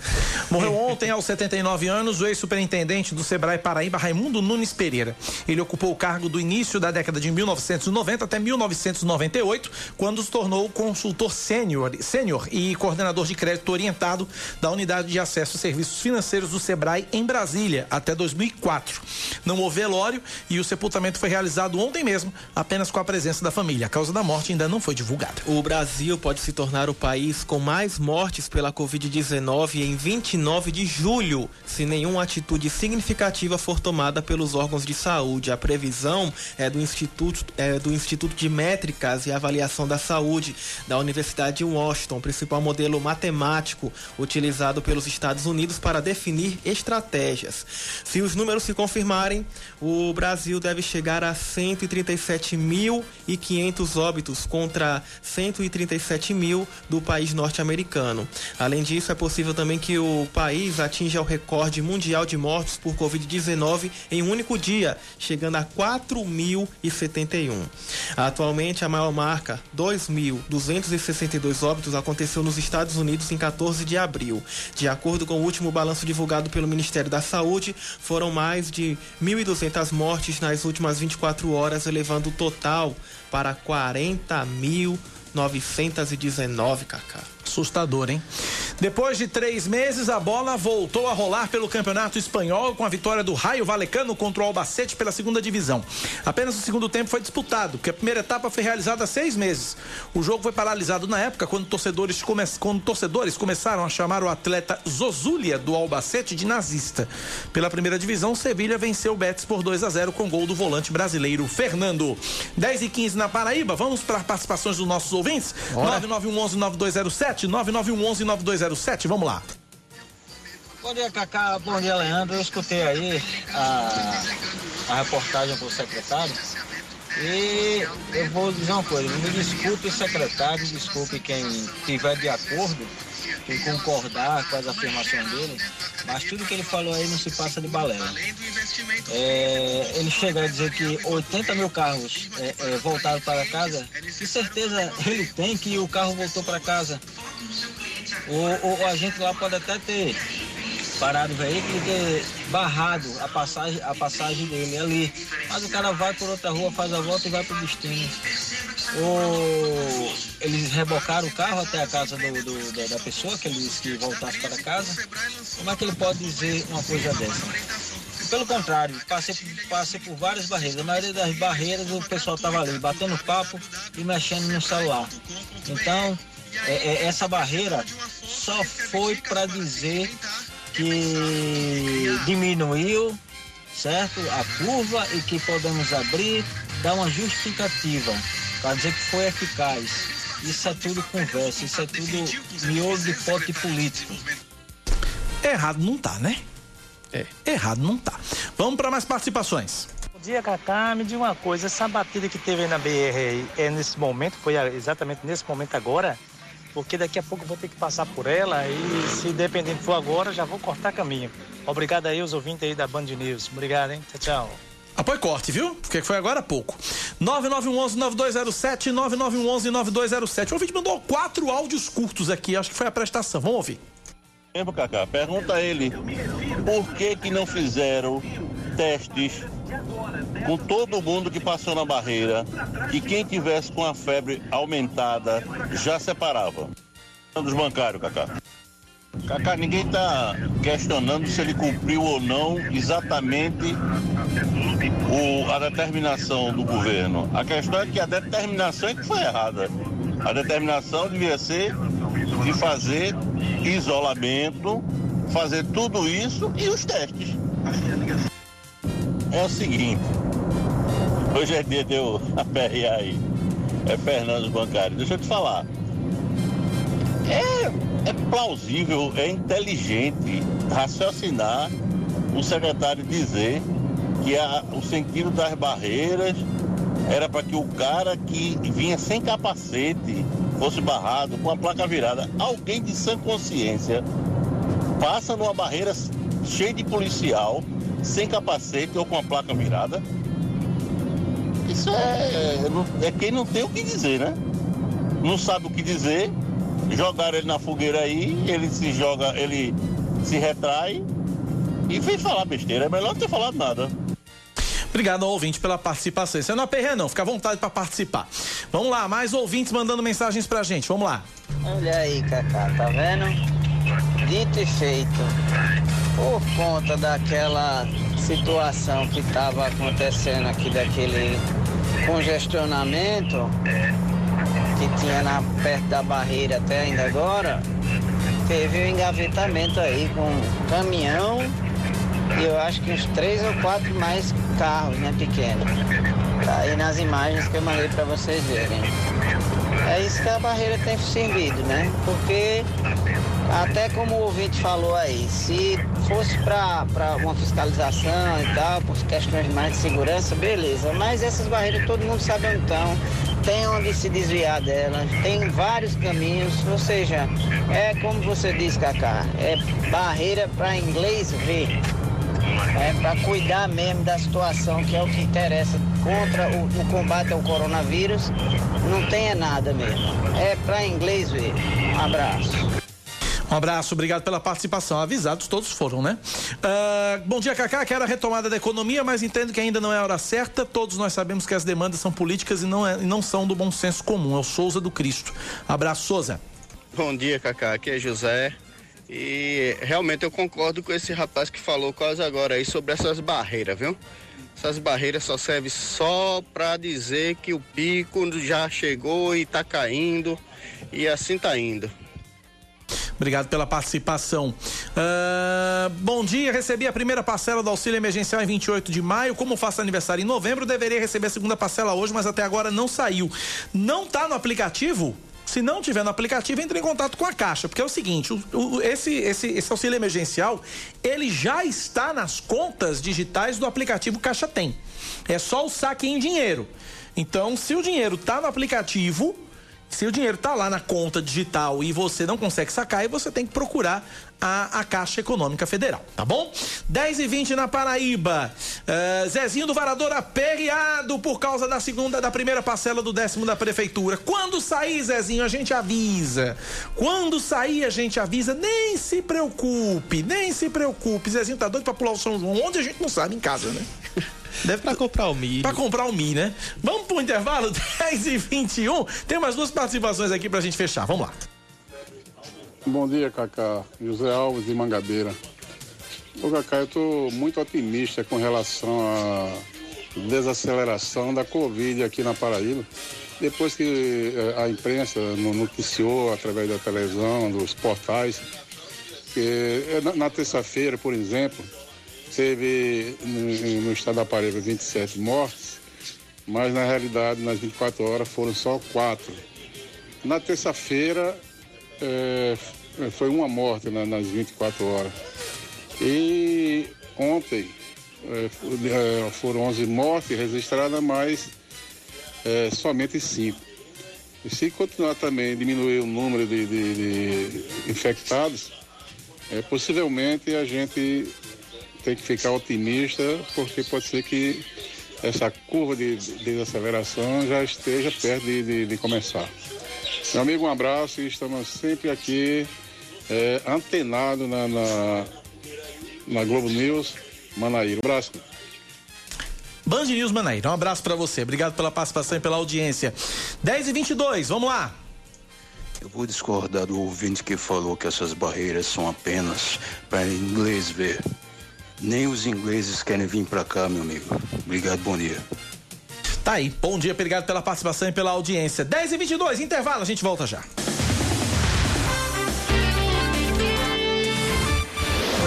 [SPEAKER 2] Morreu ontem, aos 79 anos, o ex-superintendente do Sebrae Paraíba, Raimundo Nunes Pereira. Ele ocupou o cargo do início da década de 1990 até 1998, quando se tornou consultor sênior, sênior e coordenador de crédito orientado da Unidade de Acesso a Serviços Financeiros do Sebrae em Brasília, até 2004. Não houve velório e o sepultamento foi realizado ontem mesmo, apenas com a presença da família. A causa da morte ainda não foi divulgada.
[SPEAKER 3] O Brasil pode se tornar o país com mais mortes pela Covid-19 em 29 de julho, se nenhuma atitude significativa for tomada pelos órgãos de saúde. A previsão é do Instituto, é do Instituto de Métricas e Avaliação da Saúde da Universidade de Washington, principal modelo matemático utilizado pelos Estados Unidos para definir estratégias. Se os números se confirmarem, o Brasil deve chegar a 137.500 óbitos contra 137 mil do país norte-americano. Além disso, é possível também que o país atinja o recorde mundial de mortes por Covid-19 em um único dia, chegando a 4.071. Atualmente, a maior marca, 2.262 óbitos, aconteceu nos Estados Unidos em 14 de abril. De acordo com o último balanço divulgado pelo Ministério da Saúde, foram mais de 1.200 mortes nas últimas 24 horas, elevando o total para 40.919, Cacá.
[SPEAKER 2] Assustador, hein? Depois de três meses, a bola voltou a rolar pelo Campeonato Espanhol com a vitória do Raio Valecano contra o Albacete pela segunda divisão. Apenas o segundo tempo foi disputado, porque a primeira etapa foi realizada há seis meses. O jogo foi paralisado na época quando torcedores, come... quando torcedores começaram a chamar o atleta Zozulia do Albacete de nazista. Pela primeira divisão, Sevilha venceu o Betis por 2 a 0 com gol do volante brasileiro Fernando. 10 e 15 na Paraíba, vamos para participações dos nossos ouvintes? 9911 9207 9911 9207, vamos lá.
[SPEAKER 9] Bom dia, Cacá. Bom dia, Leandro. Eu escutei aí a, a reportagem o secretário e eu vou dizer uma coisa. Me desculpe secretário, desculpe quem estiver de acordo, quem concordar com as afirmações dele, mas tudo que ele falou aí não se passa de balela. É, ele chega a dizer que 80 mil carros é, é, voltaram para casa, que certeza ele tem que o carro voltou para casa. O, o, o agente lá pode até ter parado o veículo e ter barrado a passagem, a passagem dele ali. Mas o cara vai por outra rua, faz a volta e vai para o destino. Ou eles rebocaram o carro até a casa do, do, da pessoa, que ele disse que voltasse para casa. Como é que ele pode dizer uma coisa dessa? Pelo contrário, passei, passei por várias barreiras. A maioria das barreiras o pessoal estava ali batendo papo e mexendo no celular. Então, é, é, essa barreira só foi para dizer que diminuiu, certo? A curva e que podemos abrir, dar uma justificativa para dizer que foi eficaz. Isso é tudo conversa, isso é tudo miolo de pote político.
[SPEAKER 2] Errado não tá, né? É. Errado não tá. Vamos para mais participações.
[SPEAKER 10] Bom dia, Cacá. Me diga uma coisa, essa batida que teve aí na BR é nesse momento, foi exatamente nesse momento agora? porque daqui a pouco eu vou ter que passar por ela e se dependendo for agora, já vou cortar caminho. Obrigado aí os ouvintes aí da Band News. Obrigado, hein? Tchau, tchau.
[SPEAKER 2] Apoio corte, viu? Porque foi agora há pouco. 9911-9207, 9911-9207. O ouvinte mandou quatro áudios curtos aqui, acho que foi a prestação. Vamos ouvir.
[SPEAKER 11] Tempo, Cacá. Pergunta a ele por que que não fizeram testes com todo mundo que passou na barreira e quem tivesse com a febre aumentada já separava. Dos bancários, Cacá. Cacá, ninguém está questionando se ele cumpriu ou não exatamente o, a determinação do governo. A questão é que a determinação é que foi errada. A determinação devia ser de fazer isolamento, fazer tudo isso e os testes. É o seguinte, hoje é dia de eu aperrear aí. É Fernando Bancário. Deixa eu te falar. É, é plausível, é inteligente raciocinar o secretário dizer que a, o sentido das barreiras era para que o cara que vinha sem capacete fosse barrado com a placa virada. Alguém de sã consciência passa numa barreira cheia de policial, sem capacete ou com a placa virada. Isso é, é quem não tem o que dizer, né? Não sabe o que dizer, jogaram ele na fogueira aí, ele se joga, ele se retrai e vem falar besteira. É melhor não ter falado nada.
[SPEAKER 2] Obrigado ao ouvinte pela participação. Você não aperreia não, fica à vontade para participar. Vamos lá, mais ouvintes mandando mensagens pra gente. Vamos lá.
[SPEAKER 9] Olha aí, Cacá, tá vendo? Dito e feito. Por conta daquela situação que estava acontecendo aqui, daquele congestionamento que tinha na, perto da barreira até ainda agora, teve um engavetamento aí com caminhão e eu acho que uns três ou quatro mais carros, né, pequenos. Tá aí nas imagens que eu mandei para vocês verem. É isso que a barreira tem servido, né? Porque até como o ouvinte falou aí, se fosse para uma fiscalização e tal, por questões mais de segurança, beleza. Mas essas barreiras todo mundo sabe onde estão, tem onde se desviar delas, tem vários caminhos, ou seja, é como você diz, Cacá, é barreira para inglês ver é, para cuidar mesmo da situação, que é o que interessa contra o, o combate ao coronavírus, não tenha nada mesmo. É para inglês ver. Um abraço.
[SPEAKER 2] Um abraço, obrigado pela participação. Avisados todos foram, né? Uh, bom dia, Cacá. Quero a retomada da economia, mas entendo que ainda não é a hora certa. Todos nós sabemos que as demandas são políticas e não, é, não são do bom senso comum. É o Souza do Cristo. Abraço, Souza.
[SPEAKER 12] Bom dia, Cacá. Aqui é José. E realmente eu concordo com esse rapaz que falou quase agora aí sobre essas barreiras, viu? Essas barreiras só servem só para dizer que o pico já chegou e está caindo e assim está indo.
[SPEAKER 2] Obrigado pela participação. Uh, bom dia, recebi a primeira parcela do auxílio emergencial em 28 de maio. Como faço aniversário em novembro, deveria receber a segunda parcela hoje, mas até agora não saiu. Não está no aplicativo? Se não tiver no aplicativo, entre em contato com a Caixa, porque é o seguinte, o, o, esse, esse, esse auxílio emergencial, ele já está nas contas digitais do aplicativo Caixa Tem. É só o saque em dinheiro. Então, se o dinheiro está no aplicativo, se o dinheiro está lá na conta digital e você não consegue sacar, você tem que procurar a, a Caixa Econômica Federal, tá bom? 10 e 20 na Paraíba. Uh, Zezinho do Varador aperreado por causa da segunda, da primeira parcela do décimo da prefeitura. Quando sair, Zezinho, a gente avisa. Quando sair, a gente avisa. Nem se preocupe, nem se preocupe. Zezinho tá doido pra pular o São João, onde a gente não sabe, em casa, né?
[SPEAKER 3] Deve pra comprar o Mi.
[SPEAKER 2] Pra comprar o Mi, né? Vamos pro intervalo 10 e 21. Tem mais duas participações aqui pra gente fechar. Vamos lá.
[SPEAKER 13] Bom dia, Cacá. José Alves de Mangabeira. Ô, Cacá, eu tô muito otimista com relação à desaceleração da Covid aqui na Paraíba. Depois que eh, a imprensa noticiou através da televisão, dos portais, que eh, na terça-feira, por exemplo, teve no estado da Paraíba 27 mortes, mas na realidade nas 24 horas foram só quatro. Na terça-feira é, foi uma morte na, nas 24 horas. E ontem é, foram 11 mortes registradas, mas é, somente 5. E se continuar também diminuir o número de, de, de infectados, é, possivelmente a gente tem que ficar otimista, porque pode ser que essa curva de desaceleração já esteja perto de, de, de começar. Meu amigo, um abraço e estamos sempre aqui é, antenado na, na, na, Globo News Manaíra. Um abraço.
[SPEAKER 2] Band News Manaíra, um abraço para você. Obrigado pela participação e pela audiência. 10 e 22 vamos lá.
[SPEAKER 14] Eu vou discordar do ouvinte que falou que essas barreiras são apenas para inglês ver. Nem os ingleses querem vir para cá, meu amigo. Obrigado, bom dia.
[SPEAKER 2] Tá aí. Bom dia, obrigado pela participação e pela audiência. 10 e 22 intervalo, a gente volta já.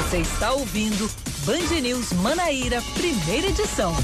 [SPEAKER 1] Você está ouvindo Band News Manaíra, primeira edição.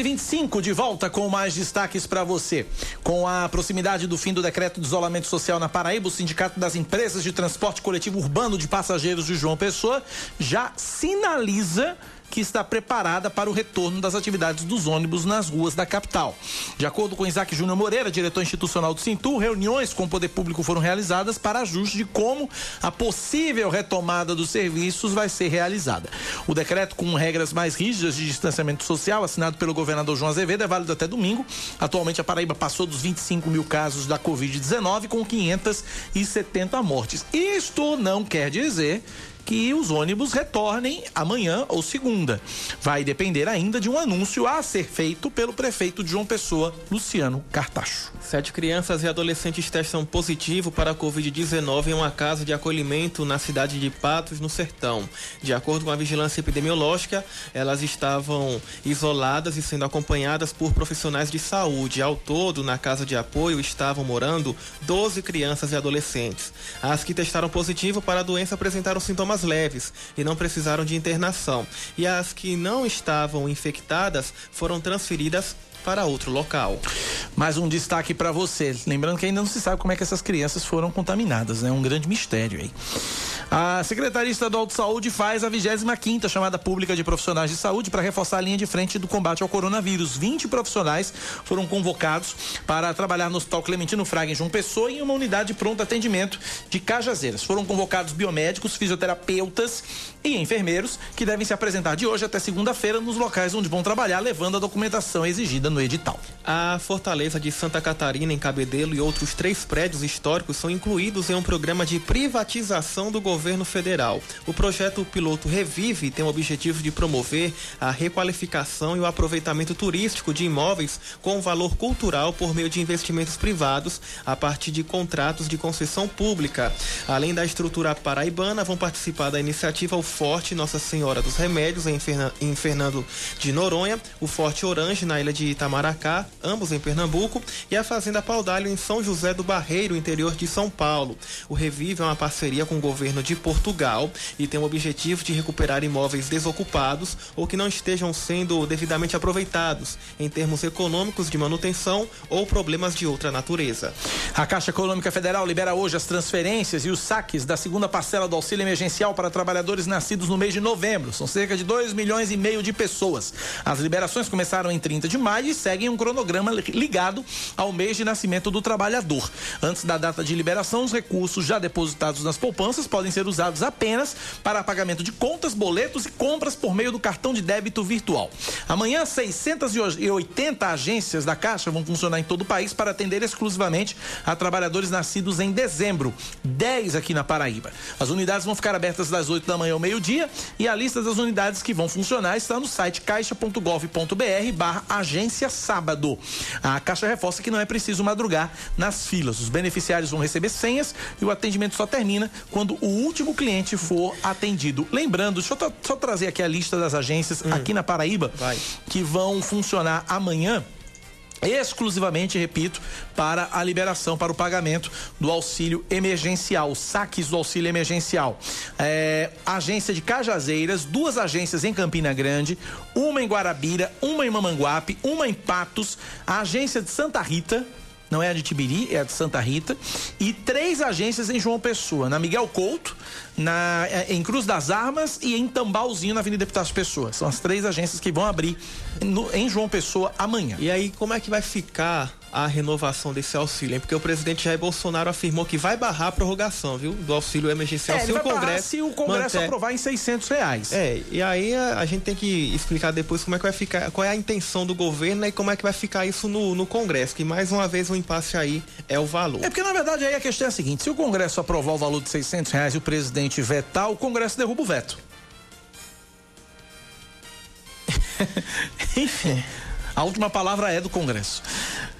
[SPEAKER 2] 10 e 25 de volta com mais destaques para você. Com a proximidade do fim do decreto de isolamento social na Paraíba, o Sindicato das Empresas de Transporte Coletivo Urbano de Passageiros de João Pessoa já sinaliza que está preparada para o retorno das atividades dos ônibus nas ruas da capital. De acordo com Isaac Júnior Moreira, diretor institucional do Cintur, reuniões com o poder público foram realizadas para ajuste de como a possível retomada dos serviços vai ser realizada. O decreto com regras mais rígidas de distanciamento social, assinado pelo governador João Azevedo, é válido até domingo. Atualmente a Paraíba passou dos 25 mil casos da Covid-19 com 570 mortes. Isto não quer dizer que os ônibus retornem amanhã ou segunda. Vai depender ainda de um anúncio a ser feito pelo prefeito de João Pessoa, Luciano Cartacho.
[SPEAKER 3] Sete crianças e adolescentes testam positivo para a Covid-19 em uma casa de acolhimento na cidade de Patos, no Sertão. De acordo com a vigilância epidemiológica, elas estavam isoladas e sendo acompanhadas por profissionais de saúde. Ao todo, na casa de apoio estavam morando 12 crianças e adolescentes. As que testaram positivo para a doença apresentaram sintomas sintomas leves e não precisaram de internação. E as que não estavam infectadas foram transferidas para outro local.
[SPEAKER 2] Mais um destaque para você. Lembrando que ainda não se sabe como é que essas crianças foram contaminadas, né? Um grande mistério aí. A Secretaria Estadual de Saúde faz a 25 chamada pública de profissionais de saúde para reforçar a linha de frente do combate ao coronavírus. 20 profissionais foram convocados para trabalhar no Hospital Clementino Fraga em João Pessoa em uma unidade de pronto atendimento de Cajazeiras. Foram convocados biomédicos, fisioterapeutas e enfermeiros que devem se apresentar de hoje até segunda-feira nos locais onde vão trabalhar, levando a documentação exigida no edital.
[SPEAKER 3] A Fortaleza de Santa Catarina, em Cabedelo e outros três prédios históricos são incluídos em um programa de privatização do governo federal. O projeto piloto Revive tem o objetivo de promover a requalificação e o aproveitamento turístico de imóveis com valor cultural por meio de investimentos privados a partir de contratos de concessão pública. Além da estrutura paraibana, vão participar da iniciativa o Forte Nossa Senhora dos Remédios em, em Fernando de Noronha, o Forte Orange na ilha de Itamaracá, ambos em Pernambuco, e a Fazenda Paudalho em São José do Barreiro, interior de São Paulo. O Revive é uma parceria com o governo de Portugal e tem o objetivo de recuperar imóveis desocupados ou que não estejam sendo devidamente aproveitados em termos econômicos de manutenção ou problemas de outra natureza.
[SPEAKER 2] A Caixa Econômica Federal libera hoje as transferências e os saques da segunda parcela do auxílio emergencial para trabalhadores nascidos no mês de novembro. São cerca de 2 milhões e meio de pessoas. As liberações começaram em 30 de maio e seguem um cronograma ligado ao mês de nascimento do trabalhador. Antes da data de liberação, os recursos já depositados nas poupanças podem ser usados apenas para pagamento de contas, boletos e compras por meio do cartão de débito virtual. Amanhã, 680 agências da Caixa vão funcionar em todo o país para atender exclusivamente a trabalhadores nascidos em dezembro, 10 aqui na Paraíba. As unidades vão ficar abertas das 8 da manhã ao meio-dia e a lista das unidades que vão funcionar está no site caixa.gov.br barra agência sábado. A Caixa reforça que não é preciso madrugar nas filas. Os beneficiários vão receber senhas e o atendimento só termina quando o último cliente for atendido. Lembrando, deixa eu só trazer aqui a lista das agências hum. aqui na Paraíba Vai. que vão funcionar amanhã exclusivamente, repito, para a liberação, para o pagamento do auxílio emergencial, saques do auxílio emergencial. É, agência de Cajazeiras, duas agências em Campina Grande, uma em Guarabira, uma em Mamanguape, uma em Patos, a agência de Santa Rita, não é a de Tibiri, é a de Santa Rita, e três agências em João Pessoa, na Miguel Couto, na, eh, em Cruz das Armas e em Tambalzinho, na Avenida Deputados Pessoa. São as três agências que vão abrir no, em João Pessoa amanhã.
[SPEAKER 3] E aí, como é que vai ficar a renovação desse auxílio, hein? Porque o presidente Jair Bolsonaro afirmou que vai barrar a prorrogação, viu? Do auxílio emergencial
[SPEAKER 2] É,
[SPEAKER 3] se o Congresso.
[SPEAKER 2] se o Congresso
[SPEAKER 3] manter-
[SPEAKER 2] aprovar em 600 reais.
[SPEAKER 3] É, e aí a, a gente tem que explicar depois como é que vai ficar, qual é a intenção do governo né, e como é que vai ficar isso no, no Congresso, que mais uma vez o impasse aí é o valor.
[SPEAKER 2] É porque, na verdade, aí a questão é a seguinte: se o Congresso aprovar o valor de 600 reais e o presidente vetar, o Congresso derruba o veto. Enfim, a última palavra é do Congresso.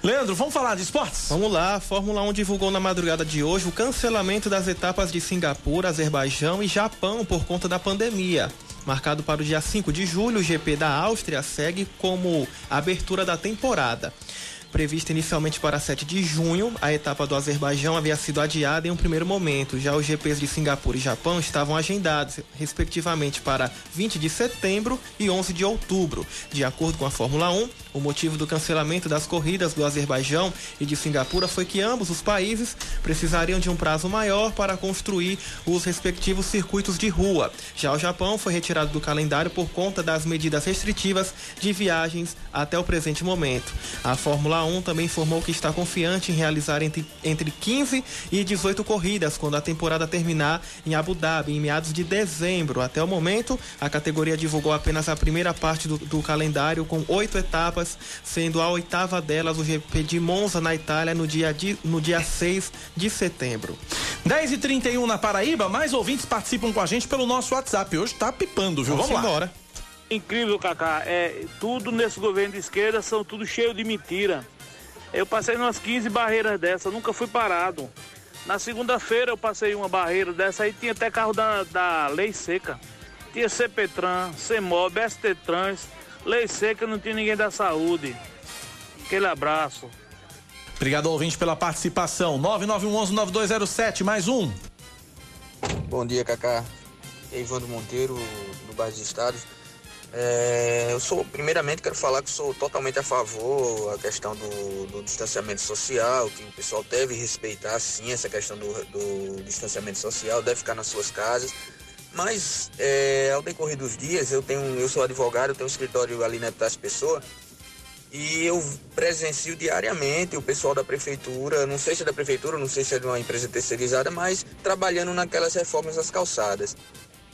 [SPEAKER 2] Leandro, vamos falar de esportes?
[SPEAKER 3] Vamos lá, a Fórmula 1 divulgou na madrugada de hoje o cancelamento das etapas de Singapura, Azerbaijão e Japão por conta da pandemia. Marcado para o dia 5 de julho, o GP da Áustria segue como abertura da temporada. Prevista inicialmente para 7 de junho, a etapa do Azerbaijão havia sido adiada em um primeiro momento. Já os GPs de Singapura e Japão estavam agendados, respectivamente, para 20 de setembro e 11 de outubro. De acordo com a Fórmula 1, o motivo do cancelamento das corridas do Azerbaijão e de Singapura foi que ambos os países precisariam de um prazo maior para construir os respectivos circuitos de rua. Já o Japão foi retirado do calendário por conta das medidas restritivas de viagens até o presente momento. A Fórmula 1 também informou que está confiante em realizar entre, entre 15 e 18 corridas quando a temporada terminar em Abu Dhabi, em meados de dezembro. Até o momento, a categoria divulgou apenas a primeira parte do, do calendário, com oito etapas, sendo a oitava delas o GP de Monza, na Itália, no dia, de, no dia 6 de setembro.
[SPEAKER 2] 10 e 31 na Paraíba, mais ouvintes participam com a gente pelo nosso WhatsApp. Hoje tá pipando, viu?
[SPEAKER 3] Vamos
[SPEAKER 2] Vamos, lá.
[SPEAKER 3] embora.
[SPEAKER 15] Incrível, Cacá. É, tudo nesse governo de esquerda são tudo cheio de mentira. Eu passei umas 15 barreiras dessa, nunca fui parado. Na segunda-feira eu passei uma barreira dessa aí, tinha até carro da, da Lei Seca. Tinha CPTran, CEMOB, ST Trans, Lei Seca, não tinha ninguém da saúde. Aquele abraço.
[SPEAKER 2] Obrigado, ouvinte, pela participação. 9911-9207, mais um.
[SPEAKER 16] Bom dia, Cacá. É Ivandro Monteiro, do bairro dos Estados. É, eu sou, primeiramente, quero falar que sou totalmente a favor a questão do, do distanciamento social, que o pessoal deve respeitar, sim, essa questão do, do distanciamento social, deve ficar nas suas casas. Mas, é, ao decorrer dos dias, eu tenho, eu sou advogado, eu tenho um escritório ali na Epitácio Pessoa, e eu presencio diariamente o pessoal da prefeitura, não sei se é da prefeitura, não sei se é de uma empresa terceirizada, mas trabalhando naquelas reformas das calçadas.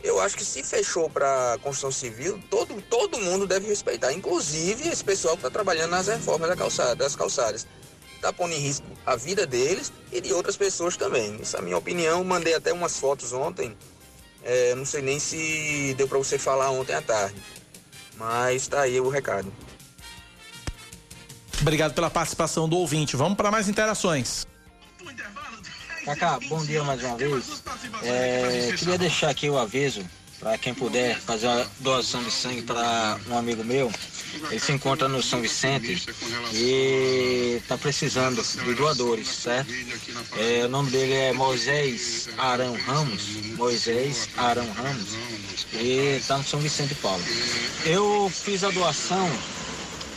[SPEAKER 16] Eu acho que se fechou para construção civil, todo, todo mundo deve respeitar, inclusive esse pessoal que está trabalhando nas reformas da calçada, das calçadas. Está pondo em risco a vida deles e de outras pessoas também. Essa é a minha opinião. Mandei até umas fotos ontem. É, não sei nem se deu para você falar ontem à tarde. Mas está aí o recado.
[SPEAKER 2] Obrigado pela participação do ouvinte. Vamos para mais interações.
[SPEAKER 9] Cacá, bom dia mais uma vez. É, queria deixar aqui o aviso para quem puder fazer uma doação de sangue para um amigo meu. Ele se encontra no São Vicente e está precisando de doadores, certo? É, o nome dele é Moisés Arão Ramos. Moisés Arão Ramos. E está no São Vicente Paulo. Eu fiz a doação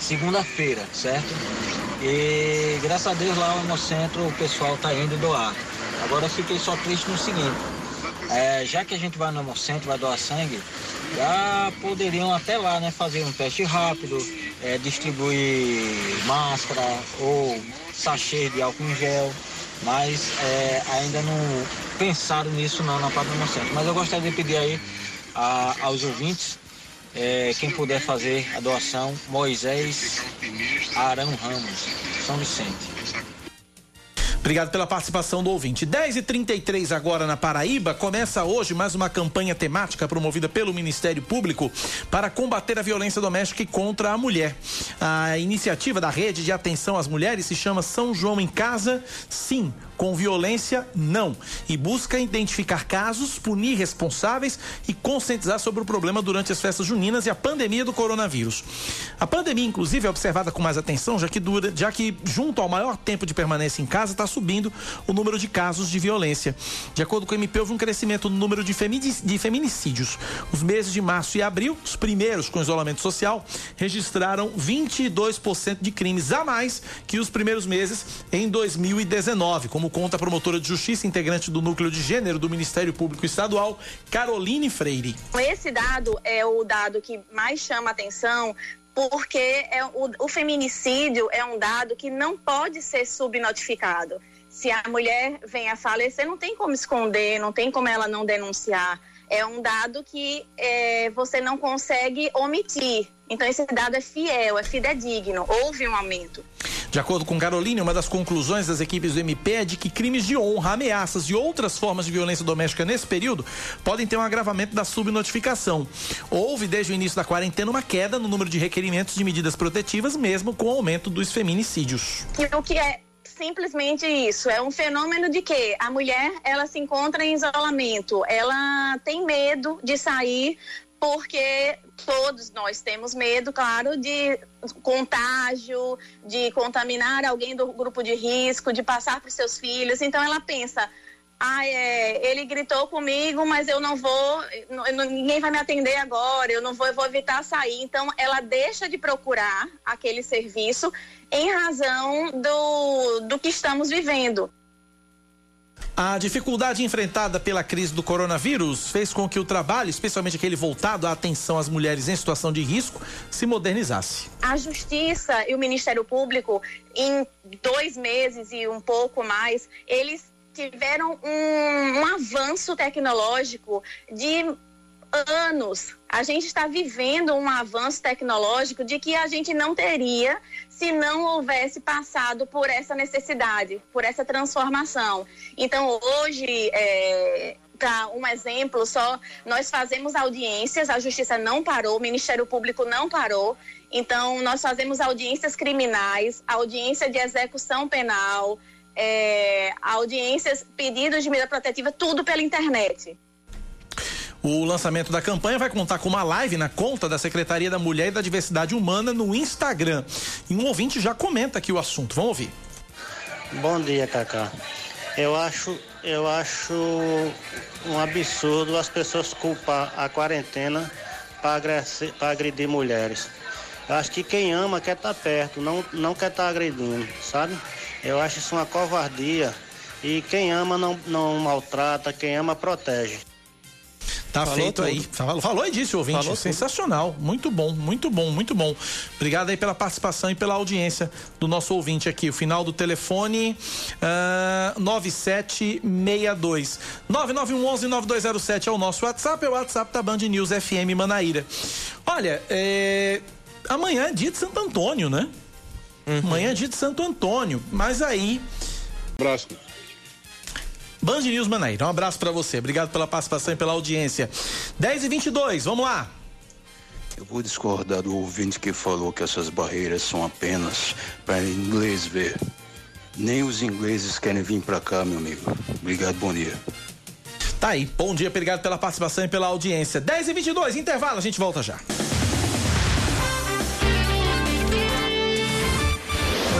[SPEAKER 9] segunda-feira, certo? E graças a Deus lá no Hemocentro o pessoal tá indo doar. Agora eu fiquei só triste no seguinte, é, já que a gente vai no Hemocentro, vai doar sangue, já poderiam até lá, né, fazer um teste rápido, é, distribuir máscara ou sachê de álcool em gel, mas é, ainda não pensaram nisso não na parte do Hemocentro. Mas eu gostaria de pedir aí a- aos ouvintes é, quem puder fazer a doação, Moisés Arão Ramos, São Vicente.
[SPEAKER 2] Obrigado pela participação do ouvinte. 10 e 33 agora na Paraíba. Começa hoje mais uma campanha temática promovida pelo Ministério Público para combater a violência doméstica e contra a mulher. A iniciativa da Rede de Atenção às Mulheres se chama São João em Casa, sim, com violência, não. E busca identificar casos, punir responsáveis e conscientizar sobre o problema durante as festas juninas e a pandemia do coronavírus. A pandemia, inclusive, é observada com mais atenção, já que, dura, já que junto ao maior tempo de permanência em casa, está subindo o número de casos de violência. De acordo com o MP, houve um crescimento no número de, de feminicídios. Os meses de março e abril, os primeiros com isolamento social, registraram 22% de crimes a mais que os primeiros meses em 2019, como conta a promotora de justiça integrante do núcleo de gênero do Ministério Público Estadual, Caroline Freire.
[SPEAKER 17] Esse dado é o dado que mais chama atenção porque é, o, o feminicídio é um dado que não pode ser subnotificado. Se a mulher vem a falecer, não tem como esconder, não tem como ela não denunciar. É um dado que é, você não consegue omitir. Então, esse dado é fiel, é fidedigno. Houve um aumento.
[SPEAKER 2] De acordo com Caroline, uma das conclusões das equipes do MP é de que crimes de honra, ameaças e outras formas de violência doméstica nesse período podem ter um agravamento da subnotificação. Houve, desde o início da quarentena, uma queda no número de requerimentos de medidas protetivas, mesmo com o aumento dos feminicídios.
[SPEAKER 17] O que é simplesmente isso. É um fenômeno de que a mulher ela se encontra em isolamento, ela tem medo de sair porque todos nós temos medo, claro, de contágio, de contaminar alguém do grupo de risco, de passar para seus filhos. Então ela pensa, ah, é, ele gritou comigo, mas eu não vou, ninguém vai me atender agora, eu não vou, eu vou evitar sair. Então, ela deixa de procurar aquele serviço em razão do, do que estamos vivendo.
[SPEAKER 2] A dificuldade enfrentada pela crise do coronavírus fez com que o trabalho, especialmente aquele voltado à atenção às mulheres em situação de risco, se modernizasse.
[SPEAKER 17] A Justiça e o Ministério Público, em dois meses e um pouco mais, eles tiveram um, um avanço tecnológico de anos. A gente está vivendo um avanço tecnológico de que a gente não teria se não houvesse passado por essa necessidade, por essa transformação. Então, hoje, é, para um exemplo só, nós fazemos audiências, a Justiça não parou, o Ministério Público não parou. Então, nós fazemos audiências criminais, audiência de execução penal, é, audiências, pedidos de medida protetiva, tudo pela internet.
[SPEAKER 2] O lançamento da campanha vai contar com uma live na conta da Secretaria da Mulher e da Diversidade Humana no Instagram. E um ouvinte já comenta aqui o assunto. Vamos ouvir.
[SPEAKER 18] Bom dia, Cacá. Eu acho, eu acho um absurdo as pessoas culpar a quarentena para agredir mulheres. Eu acho que quem ama quer estar tá perto, não, não quer estar tá agredindo, sabe? Eu acho isso uma covardia. E quem ama não, não maltrata, quem ama protege.
[SPEAKER 2] Tá falou feito tudo. aí. Falou, falou e disse o ouvinte. Falou Sensacional. Tudo. Muito bom, muito bom, muito bom. Obrigado aí pela participação e pela audiência do nosso ouvinte aqui. O final do telefone uh, 9762. 9911-9207 é o nosso WhatsApp, é o WhatsApp da Band News FM Manaíra. Olha, é... amanhã é dia de Santo Antônio, né? Uhum. Amanhã é dia de Santo Antônio. Mas aí.
[SPEAKER 13] Abraço.
[SPEAKER 2] Band News Manaíra. Um abraço para você. Obrigado pela participação e pela audiência. 10 e 22 vamos lá.
[SPEAKER 14] Eu vou discordar do ouvinte que falou que essas barreiras são apenas para inglês ver. Nem os ingleses querem vir para cá, meu amigo. Obrigado, bom dia.
[SPEAKER 2] Tá aí. Bom dia, obrigado pela participação e pela audiência. 10 e 22 intervalo, a gente volta já.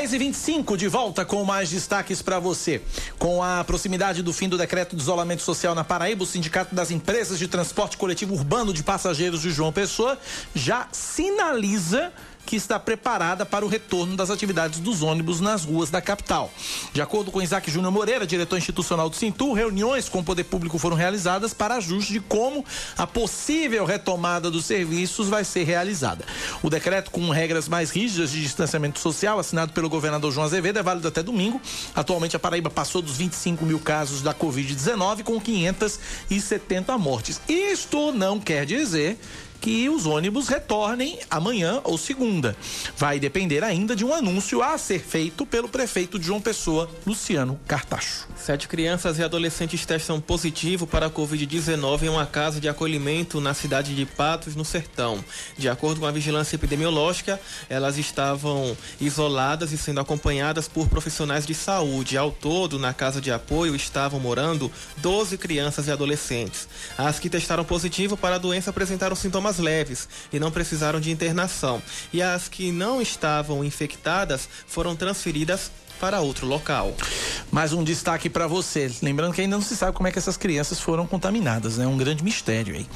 [SPEAKER 2] 10 e 25 de volta com mais destaques para você. Com a proximidade do fim do decreto de isolamento social na Paraíba, o Sindicato das Empresas de Transporte Coletivo Urbano de Passageiros de João Pessoa já sinaliza que está preparada para o retorno das atividades dos ônibus nas ruas da capital. De acordo com Isaac Júnior Moreira, diretor institucional do Cintur, reuniões com o poder público foram realizadas para ajuste de como a possível retomada dos serviços vai ser realizada. O decreto com regras mais rígidas de distanciamento social, assinado pelo governador João Azevedo, é válido até domingo. Atualmente a Paraíba passou dos 25 mil casos da Covid-19 com 570 mortes. Isto não quer dizer que os ônibus retornem amanhã ou segunda. Vai depender ainda de um anúncio a ser feito pelo prefeito de João Pessoa, Luciano Cartacho.
[SPEAKER 3] Sete crianças e adolescentes testam positivo para a Covid-19 em uma casa de acolhimento na cidade de Patos, no Sertão. De acordo com a vigilância epidemiológica, elas estavam isoladas e sendo acompanhadas por profissionais de saúde. Ao todo, na casa de apoio estavam morando 12 crianças e adolescentes. As que testaram positivo para a doença apresentaram sintomas leves e não precisaram de internação. E as que não estavam infectadas foram transferidas para outro local.
[SPEAKER 2] Mais um destaque para você. Lembrando que ainda não se sabe como é que essas crianças foram contaminadas, né? Um grande mistério aí.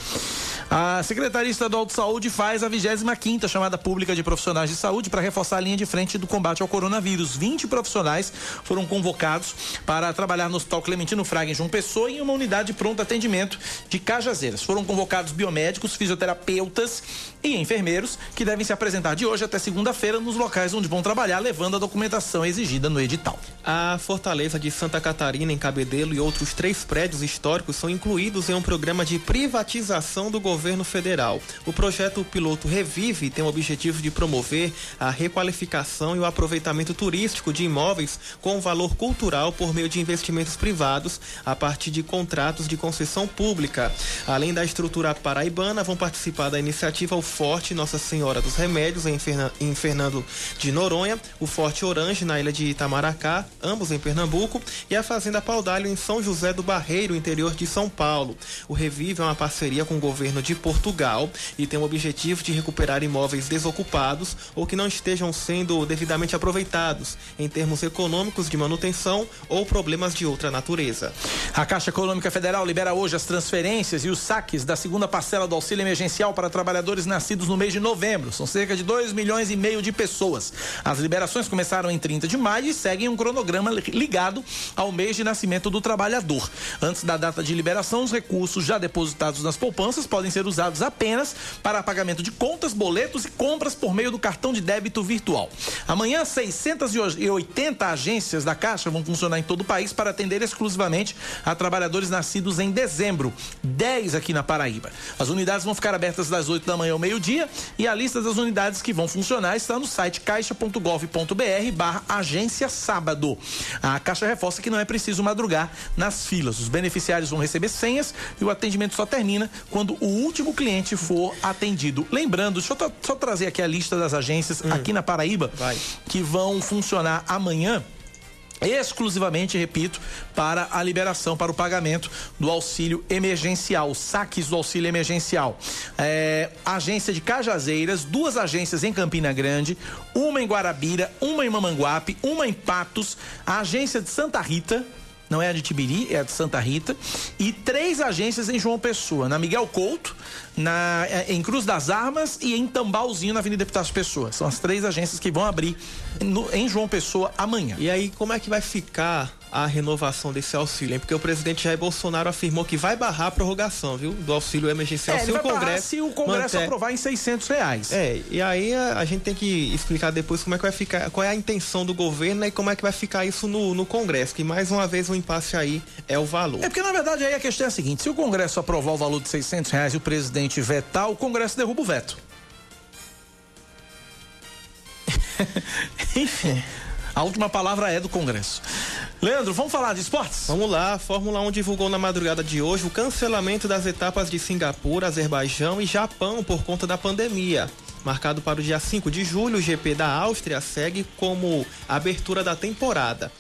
[SPEAKER 2] A Secretaria Estadual de Saúde faz a 25 chamada pública de profissionais de saúde para reforçar a linha de frente do combate ao coronavírus. 20 profissionais foram convocados para trabalhar no Hospital Clementino Fraga em João Pessoa em uma unidade de pronto atendimento de Cajazeiras. Foram convocados biomédicos, fisioterapeutas e enfermeiros que devem se apresentar de hoje até segunda-feira nos locais onde vão trabalhar, levando a documentação exigida no edital.
[SPEAKER 3] A Fortaleza de Santa Catarina, em Cabedelo e outros três prédios históricos são incluídos em um programa de privatização do governo federal. O projeto piloto Revive tem o objetivo de promover a requalificação e o aproveitamento turístico de imóveis com valor cultural por meio de investimentos privados a partir de contratos de concessão pública. Além da estrutura paraibana, vão participar da iniciativa o Forte Nossa Senhora dos Remédios em, Fernan em Fernando de Noronha, o Forte Orange na ilha de Itamaracá, ambos em Pernambuco, e a Fazenda Paudalho em São José do Barreiro, interior de São Paulo. O Revive é uma parceria com o governo de Portugal e tem o objetivo de recuperar imóveis desocupados ou que não estejam sendo devidamente aproveitados em termos econômicos de manutenção ou problemas de outra natureza.
[SPEAKER 2] A Caixa Econômica Federal libera hoje as transferências e os saques da segunda parcela do auxílio emergencial para trabalhadores nascidos no mês de novembro. São cerca de 2 milhões e meio de pessoas. As liberações começaram em 30 de maio e seguem um cronograma ligado ao mês de nascimento do trabalhador. Antes da data de liberação, os recursos já depositados nas poupanças podem ser usados apenas para pagamento de contas, boletos e compras por meio do cartão de débito virtual. Amanhã, 680 agências da Caixa vão funcionar em todo o país para atender exclusivamente a trabalhadores nascidos em dezembro, 10 aqui na Paraíba. As unidades vão ficar abertas das 8 da manhã ao meio-dia e a lista das unidades que vão funcionar está no site caixa.gov.br barra agência sábado. A Caixa reforça que não é preciso madrugar nas filas. Os beneficiários vão receber senhas e o atendimento só termina quando o último cliente for atendido. Lembrando, deixa eu só trazer aqui a lista das agências hum. aqui na Paraíba
[SPEAKER 3] Vai.
[SPEAKER 2] que vão funcionar amanhã exclusivamente, repito, para a liberação, para o pagamento do auxílio emergencial, saques do auxílio emergencial. É, agência de Cajazeiras, duas agências em Campina Grande, uma em Guarabira, uma em Mamanguape, uma em Patos, a agência de Santa Rita, não é a de Tibiri, é a de Santa Rita, e três agências em João Pessoa, na Miguel Couto, na, em Cruz das Armas e em Tambalzinho, na Avenida Deputados Pessoa. São as três agências que vão abrir no, em João Pessoa amanhã.
[SPEAKER 3] E aí, como é que vai ficar a renovação desse auxílio, hein? Porque o presidente Jair Bolsonaro afirmou que vai barrar a prorrogação, viu? Do auxílio emergencial
[SPEAKER 2] é,
[SPEAKER 3] se, o Congresso
[SPEAKER 2] se o Congresso
[SPEAKER 3] manter...
[SPEAKER 2] aprovar em 600 reais.
[SPEAKER 3] É, e aí a, a, gente tem que explicar depois como é que vai ficar, qual é a intenção do governo né, e como é que vai ficar isso no, no Congresso, que mais uma vez o impasse aí é o valor.
[SPEAKER 2] É porque na verdade aí a questão é a seguinte, se o Congresso aprovar o valor de 600 reais e o presidente vetar, o Congresso derruba o veto. Enfim. A última palavra é do Congresso. Leandro, vamos falar de esportes?
[SPEAKER 3] Vamos lá. A Fórmula 1 divulgou na madrugada de hoje o cancelamento das etapas de Singapura, Azerbaijão e Japão por conta da pandemia. Marcado para o dia 5 de julho, o GP da Áustria segue como abertura da temporada.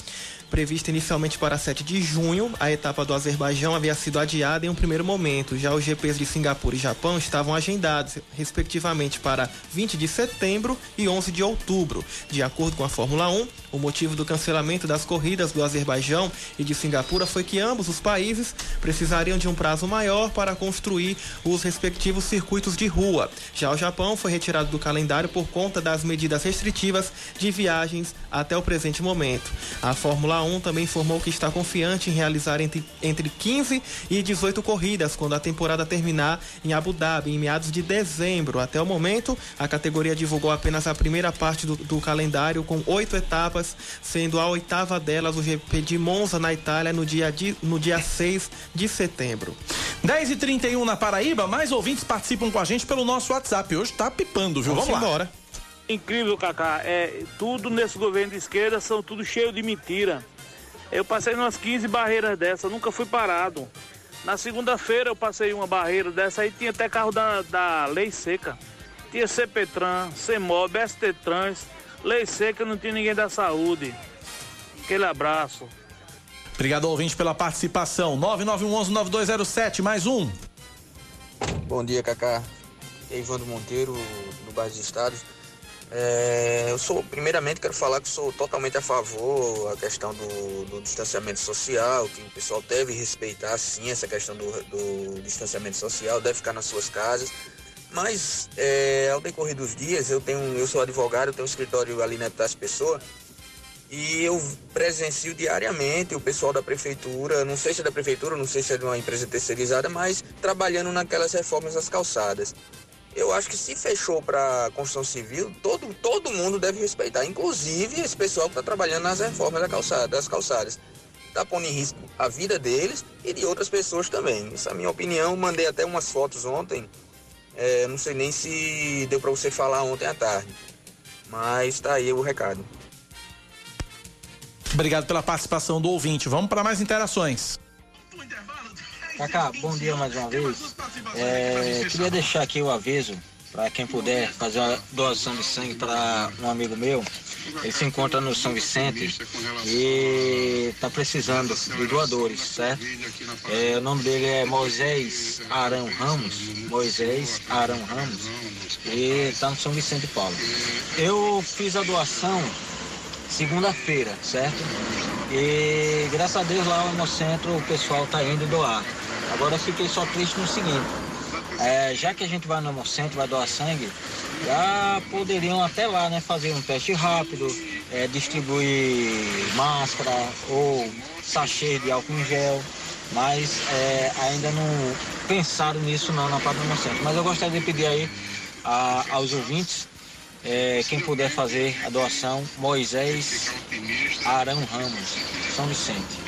[SPEAKER 3] Prevista inicialmente para 7 de junho, a etapa do Azerbaijão havia sido adiada em um primeiro momento. Já os GPs de Singapura e Japão estavam agendados, respectivamente, para 20 de setembro e 11 de outubro. De acordo com a Fórmula 1, o motivo do cancelamento das corridas do Azerbaijão e de Singapura foi que ambos os países precisariam de um prazo maior para construir os respectivos circuitos de rua. Já o Japão foi retirado do calendário por conta das medidas restritivas de viagens até o presente momento. A Fórmula 1 também informou que está confiante em realizar entre, entre 15 e 18 corridas quando a temporada terminar em Abu Dhabi, em meados de dezembro. Até o momento, a categoria divulgou apenas a primeira parte do, do calendário, com oito etapas, sendo a oitava delas o GP de Monza, na Itália, no dia, de, no dia 6 de setembro.
[SPEAKER 2] 10 e 31 na Paraíba, mais ouvintes participam com a gente pelo nosso WhatsApp. Hoje tá pipando, viu? Vamos,
[SPEAKER 3] Vamos
[SPEAKER 2] lá.
[SPEAKER 15] Incrível, Cacá. É, tudo nesse governo de esquerda são tudo cheio de mentira. Eu passei umas 15 barreiras dessa, nunca fui parado. Na segunda-feira eu passei uma barreira dessa aí, tinha até carro da, da Lei Seca. Tinha CPTran, CEMOB, ST Trans, Lei Seca, não tinha ninguém da saúde. Aquele abraço.
[SPEAKER 2] Obrigado, ouvinte, pela participação. 9911-9207, mais um.
[SPEAKER 16] Bom dia, Cacá. Ivandro Monteiro, do Bairro dos Estados. É, eu sou, primeiramente, quero falar que sou totalmente a favor a questão do, do distanciamento social, que o pessoal deve respeitar, sim, essa questão do, do distanciamento social, deve ficar nas suas casas. Mas, é, ao decorrer dos dias, eu tenho, eu sou advogado, eu tenho um escritório ali na Epitácio Pessoa, e eu presencio diariamente o pessoal da prefeitura, não sei se é da prefeitura, não sei se é de uma empresa terceirizada, mas trabalhando naquelas reformas das calçadas. Eu acho que se fechou para construção civil, todo, todo mundo deve respeitar, inclusive esse pessoal que está trabalhando nas reformas da calçada, das calçadas. Está pondo em risco a vida deles e de outras pessoas também. Essa é a minha opinião. Mandei até umas fotos ontem. É, não sei nem se deu para você falar ontem à tarde. Mas tá aí o recado.
[SPEAKER 2] Obrigado pela participação do ouvinte. Vamos para mais interações.
[SPEAKER 9] Cacá, bom dia mais uma vez. É, queria deixar aqui o aviso para quem puder fazer uma doação de sangue para um amigo meu. Ele se encontra no São Vicente e está precisando de doadores, certo? É, o nome dele é Moisés Arão Ramos. Moisés Arão Ramos. E está no São Vicente de Paulo. Eu fiz a doação segunda-feira, certo? E graças a Deus lá no Hemocentro o pessoal tá indo doar. Agora eu fiquei só triste no seguinte, é, já que a gente vai no Hemocentro, vai doar sangue, já poderiam até lá, né, fazer um teste rápido, é, distribuir máscara ou sachê de álcool em gel, mas é, ainda não pensaram nisso não na própria Hemocentro. Mas eu gostaria de pedir aí a, aos ouvintes é, quem puder fazer a doação, Moisés Arão Ramos, São Vicente.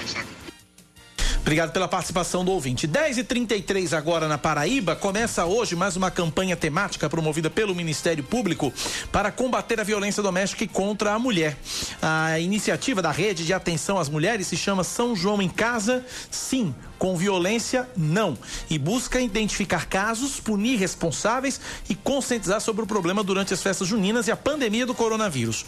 [SPEAKER 2] Obrigado pela participação do ouvinte. 10 e 33 agora na Paraíba. Começa hoje mais uma campanha temática promovida pelo Ministério Público para combater a violência doméstica e contra a mulher. A iniciativa da Rede de Atenção às Mulheres se chama São João em Casa, sim. Com violência, não. E busca identificar casos, punir responsáveis e conscientizar sobre o problema durante as festas juninas e a pandemia do coronavírus.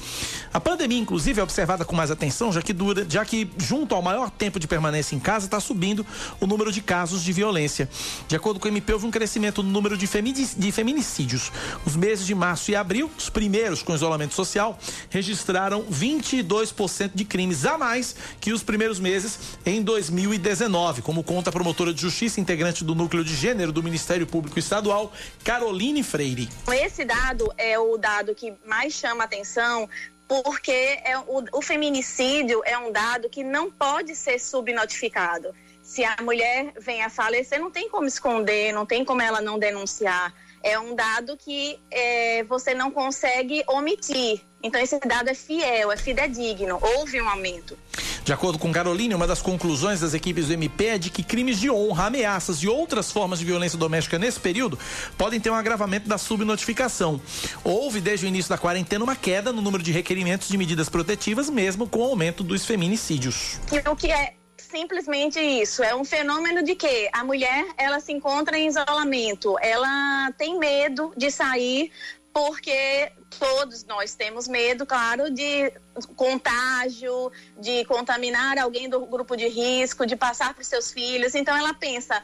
[SPEAKER 2] A pandemia, inclusive, é observada com mais atenção, já que, dura, já que junto ao maior tempo de permanência em casa, está subindo o número de casos de violência. De acordo com o MP, houve um crescimento no número de, feminicídios. Os meses de março e abril, os primeiros com isolamento social, registraram 22% de crimes a mais que os primeiros meses em 2019, como conta a promotora de justiça integrante do núcleo de gênero do Ministério Público Estadual, Caroline Freire.
[SPEAKER 17] Esse dado é o dado que mais chama atenção porque é o, o, feminicídio é um dado que não pode ser subnotificado. Se a mulher vem a falecer, não tem como esconder, não tem como ela não denunciar. É um dado que é, você não consegue omitir. Então, esse dado é fiel, é fidedigno. Houve um aumento.
[SPEAKER 2] De acordo com Caroline, uma das conclusões das equipes do MP é de que crimes de honra, ameaças e outras formas de violência doméstica nesse período podem ter um agravamento da subnotificação. Houve, desde o início da quarentena, uma queda no número de requerimentos de medidas protetivas, mesmo com o aumento dos feminicídios.
[SPEAKER 17] O que é simplesmente isso. É um fenômeno de que a mulher ela se encontra em isolamento, ela tem medo de sair porque todos nós temos medo, claro, de contágio, de contaminar alguém do grupo de risco, de passar para os seus filhos. Então ela pensa,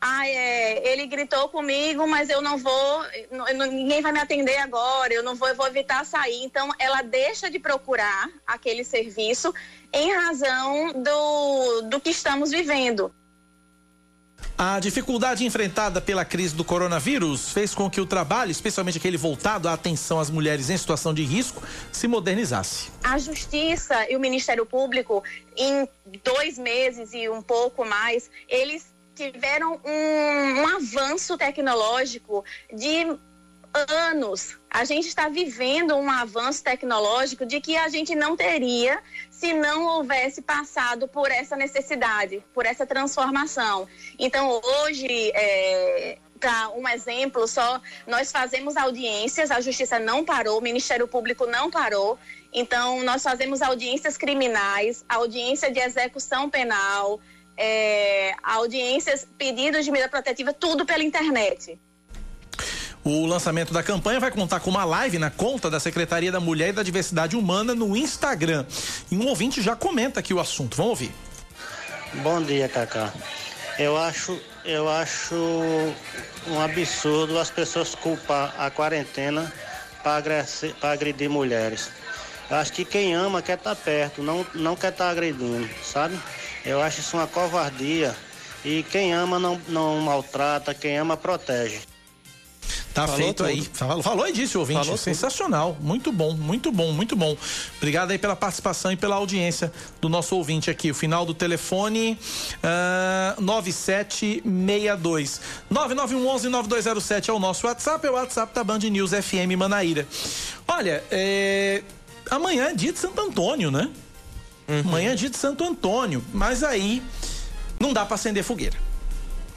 [SPEAKER 17] ah, é, ele gritou comigo, mas eu não vou, ninguém vai me atender agora, eu não vou, eu vou evitar sair. Então, ela deixa de procurar aquele serviço em razão do, do que estamos vivendo.
[SPEAKER 2] A dificuldade enfrentada pela crise do coronavírus fez com que o trabalho, especialmente aquele voltado à atenção às mulheres em situação de risco, se modernizasse.
[SPEAKER 17] A Justiça e o Ministério Público, em dois meses e um pouco mais, eles tiveram um, um avanço tecnológico de anos. A gente está vivendo um avanço tecnológico de que a gente não teria se não houvesse passado por essa necessidade, por essa transformação. Então, hoje, é, para um exemplo só, nós fazemos audiências, a Justiça não parou, o Ministério Público não parou. Então, nós fazemos audiências criminais, audiência de execução penal, é, audiências, pedidos de medida protetiva, tudo pela internet.
[SPEAKER 2] O lançamento da campanha vai contar com uma live na conta da Secretaria da Mulher e da Diversidade Humana no Instagram. E um ouvinte já comenta aqui o assunto. Vamos ouvir.
[SPEAKER 18] Bom dia, Cacá. Eu acho, eu acho um absurdo as pessoas culpar a quarentena para agredir mulheres. Eu acho que quem ama quer estar tá perto, não, não quer estar tá agredindo, sabe? Eu acho isso uma covardia. E quem ama não, não maltrata, quem ama protege.
[SPEAKER 2] Tá falou feito tudo. aí. Falou, falou aí disso, ouvinte. Falou Sensacional. Tudo. Muito bom, muito bom, muito bom. Obrigado aí pela participação e pela audiência do nosso ouvinte aqui. O final do telefone uh, 9762. 9911-9207 é o nosso WhatsApp, é o WhatsApp da Band News FM Manaíra. Olha, é... amanhã é dia de Santo Antônio, né? Uhum. Amanhã é dia de Santo Antônio, mas aí não dá para acender fogueira.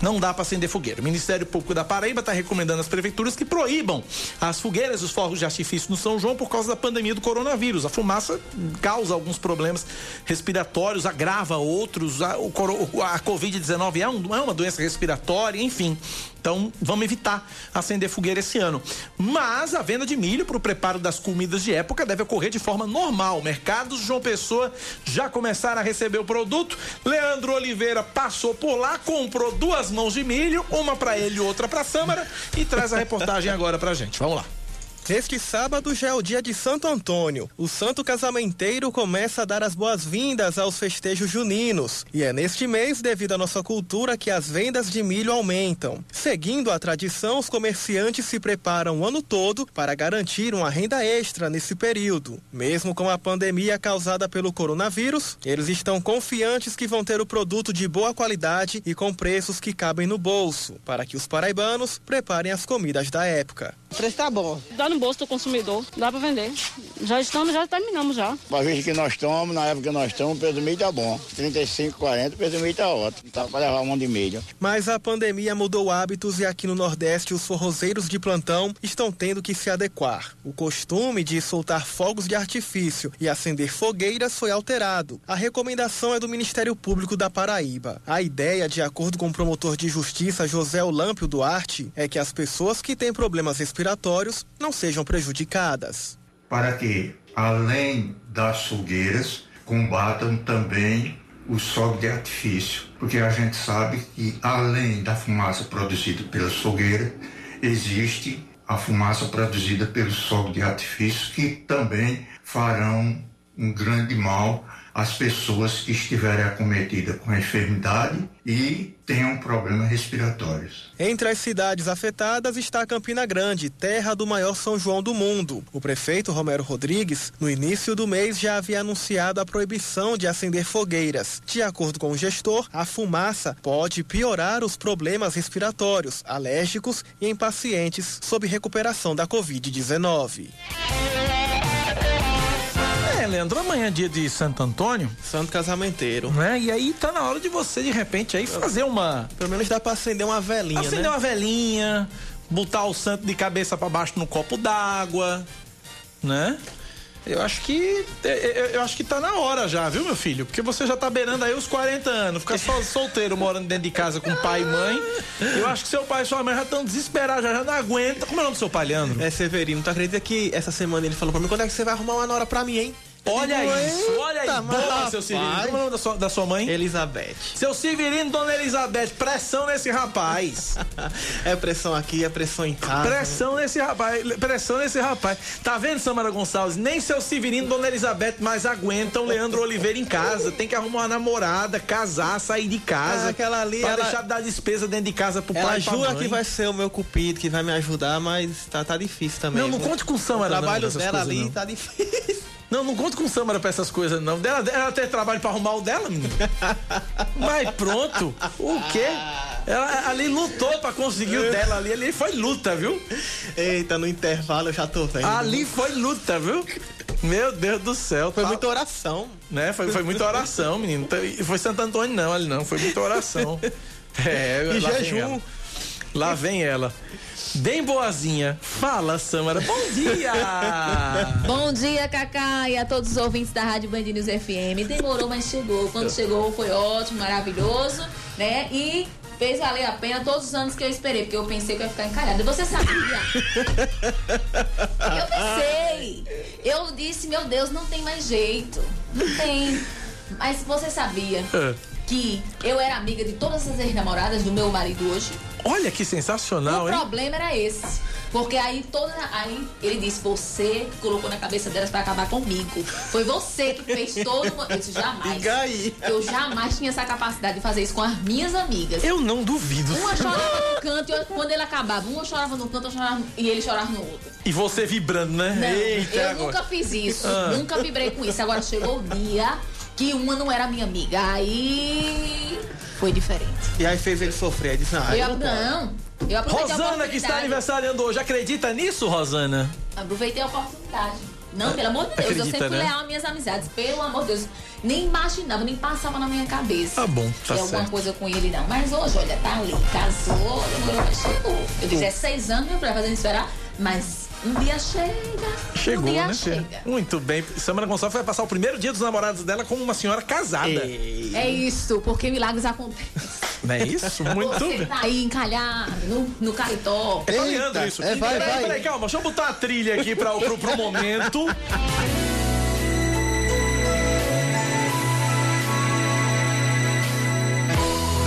[SPEAKER 2] Não dá para acender fogueira. O Ministério Público da Paraíba está recomendando às prefeituras que proíbam as fogueiras os fogos de artifício no São João por causa da pandemia do coronavírus. A fumaça causa alguns problemas respiratórios, agrava outros. A, a Covid-19 é, um, é uma doença respiratória, enfim. Então, vamos evitar acender fogueira esse ano. Mas a venda de milho para o preparo das comidas de época deve ocorrer de forma normal. Mercados João Pessoa já começaram a receber o produto. Leandro Oliveira passou por lá, comprou duas mãos de milho, uma para ele e outra para Sâmara e traz a reportagem agora pra gente. Vamos lá.
[SPEAKER 3] Este sábado já é o dia de Santo Antônio. O santo casamenteiro começa a dar as boas-vindas aos festejos juninos. E é neste mês, devido à nossa cultura, que as vendas de milho aumentam. Seguindo a tradição, os comerciantes se preparam o ano todo para garantir uma renda extra nesse período. Mesmo com a pandemia causada pelo coronavírus, eles estão confiantes que vão ter o produto de boa qualidade e com preços que cabem no bolso, para que os paraibanos preparem as comidas da época.
[SPEAKER 19] O preço tá bom. Dá no bolso do consumidor, dá para vender. Já estamos, já terminamos já.
[SPEAKER 20] A vez que nós estamos, na época que nós estamos, o preço do milho tá bom. 35, 40, o preço do milho tá ótimo. Tá para levar um monte de milho.
[SPEAKER 3] Mas a pandemia mudou hábitos e aqui no Nordeste os forrozeiros de plantão estão tendo que se adequar. O costume de soltar fogos de artifício e acender fogueiras foi alterado. A recomendação é do Ministério Público da Paraíba. A ideia, de acordo com o promotor de justiça José Olâmpio Duarte, é que as pessoas que têm problemas respiratórios respiratórios não sejam prejudicadas.
[SPEAKER 21] Para que, além das fogueiras, combatam também o sol de artifício, porque a gente sabe que além da fumaça produzida pelas fogueiras, existe a fumaça produzida pelo sol de artifício, que também farão um grande mal as pessoas que estiverem acometidas com a enfermidade e tenham problemas respiratórios.
[SPEAKER 3] Entre as cidades afetadas está Campina Grande, terra do maior São João do mundo. O prefeito Romero Rodrigues, no início do mês, já havia anunciado a proibição de acender fogueiras. De acordo com o gestor, a fumaça pode piorar os problemas respiratórios, alérgicos e em pacientes sob recuperação da Covid-19.
[SPEAKER 2] Leandro, amanhã é dia de Santo Antônio.
[SPEAKER 3] Santo casamenteiro.
[SPEAKER 2] Né? E aí tá na hora de você, de repente, aí fazer uma.
[SPEAKER 3] Pelo menos dá pra acender uma velinha.
[SPEAKER 2] Acender
[SPEAKER 3] né?
[SPEAKER 2] uma velinha, botar o santo de cabeça para baixo no copo d'água, né? Eu acho que eu, eu acho que tá na hora já, viu, meu filho? Porque você já tá beirando aí os 40 anos, ficar só solteiro morando dentro de casa com pai e mãe. Eu acho que seu pai e sua mãe já estão desesperados, já, já não aguenta. Como é o nome do seu pai, Leandro?
[SPEAKER 3] É Severino, tu acredita que essa semana ele falou pra mim, quando é que você vai arrumar uma nora pra mim, hein?
[SPEAKER 2] Olha isso, olha aí.
[SPEAKER 3] "Eita,
[SPEAKER 2] Boa, seu Severino.
[SPEAKER 3] rapaz."
[SPEAKER 2] Como é o nome da sua, da sua mãe?
[SPEAKER 3] Elizabeth.
[SPEAKER 2] Seu Severino, dona Elizabeth, pressão nesse rapaz.
[SPEAKER 3] É pressão aqui, é pressão em casa.
[SPEAKER 2] Pressão nesse rapaz, pressão nesse rapaz. Tá vendo, Samara Gonçalves? Nem seu Severino e Dona Elizabeth mais aguentam Leandro Oliveira em casa. Tem que arrumar uma namorada, casar, sair de casa.
[SPEAKER 3] Ah, aquela ali,
[SPEAKER 2] Pra
[SPEAKER 3] ela-
[SPEAKER 2] deixar de dar despesa dentro de casa pro
[SPEAKER 3] Ela
[SPEAKER 2] pai
[SPEAKER 3] jura que vai ser o meu cupido, que vai me ajudar, mas tá, tá difícil também.
[SPEAKER 2] Não, não conte com Samara,
[SPEAKER 3] O
[SPEAKER 2] não,
[SPEAKER 3] trabalho
[SPEAKER 2] dessas
[SPEAKER 3] dela ali
[SPEAKER 2] não.
[SPEAKER 3] tá difícil.
[SPEAKER 2] Não, não conta com Samara pra essas coisas, não. Dela, ela tem trabalho pra arrumar o dela, menino. Mas pronto. O quê? Ela ali lutou pra conseguir o dela ali. Ali foi luta, viu?
[SPEAKER 3] Eita, no intervalo eu já tô vendo.
[SPEAKER 2] Ali foi luta, viu? Meu Deus do céu.
[SPEAKER 3] Foi
[SPEAKER 2] tá-
[SPEAKER 3] muita oração.
[SPEAKER 2] Né? Foi, foi muita oração, menino. E Foi Santo Antônio, não, ali não. Foi muita oração. É,
[SPEAKER 3] E jejum.
[SPEAKER 2] ela. Lá vem ela. Bem boazinha. Fala, Samara. Bom dia!
[SPEAKER 22] Bom dia, Cacá, e a todos os ouvintes da Rádio Band News FM. Demorou, mas chegou. Quando chegou foi ótimo, maravilhoso, né? E fez valer a pena todos os anos que eu esperei, porque eu pensei que eu ia ficar encalhada. Você sabia? Eu pensei. Eu disse, meu Deus, não tem mais jeito. Não tem. Mas você sabia
[SPEAKER 2] É.
[SPEAKER 22] que eu era amiga de todas as ex-namoradas do meu marido hoje?
[SPEAKER 2] Olha que sensacional,
[SPEAKER 22] o
[SPEAKER 2] hein?
[SPEAKER 22] problema era esse. Porque aí toda. Aí ele disse, você colocou na cabeça delas pra acabar comigo. Foi você que fez todo. Eu disse, jamais.
[SPEAKER 3] Diga aí.
[SPEAKER 22] Eu jamais tinha essa capacidade de fazer isso com as minhas amigas.
[SPEAKER 2] Eu não duvido.
[SPEAKER 22] Uma chorava no canto e quando ele acabava, uma chorava no canto chorava e ele chorava no outro.
[SPEAKER 2] E você vibrando, né?
[SPEAKER 22] Não,
[SPEAKER 2] Eita,
[SPEAKER 22] eu
[SPEAKER 2] agora.
[SPEAKER 22] nunca fiz isso.
[SPEAKER 2] Ah.
[SPEAKER 22] Nunca vibrei com isso. Agora chegou o dia que uma não era minha amiga. Aí foi diferente.
[SPEAKER 3] E aí fez ele sofrer. Aí disse, não, aí
[SPEAKER 22] eu,
[SPEAKER 3] não.
[SPEAKER 22] Eu
[SPEAKER 2] Rosana, que está aniversariando hoje. Acredita nisso, Rosana?
[SPEAKER 22] Aproveitei a oportunidade. Não, pelo amor de Deus, eu
[SPEAKER 2] Acredita,
[SPEAKER 22] sempre fui
[SPEAKER 2] né?
[SPEAKER 22] leal às minhas amizades. Pelo amor de Deus. Nem imaginava, nem passava na minha cabeça.
[SPEAKER 2] Tá bom, tá
[SPEAKER 22] ter alguma coisa com ele, não. Mas hoje, olha, tá ali, casou, demorou, mas chegou. Eu 16 anos, meu pai fazendo esperar, mas um dia chega.
[SPEAKER 2] Chegou,
[SPEAKER 22] um dia
[SPEAKER 2] né?
[SPEAKER 22] chega.
[SPEAKER 2] Muito bem. Samara Gonçalves vai passar o primeiro dia dos namorados dela como uma senhora casada.
[SPEAKER 22] É isso, porque milagres acontecem.
[SPEAKER 2] Não é isso? Muito
[SPEAKER 22] Você
[SPEAKER 2] bem.
[SPEAKER 22] tá aí encalhado no, no caritó.
[SPEAKER 2] É pra Leandro isso.
[SPEAKER 3] é, vai,
[SPEAKER 2] peraí,
[SPEAKER 3] vai.
[SPEAKER 2] peraí, calma. Deixa eu botar a trilha aqui pra, pro, pro momento.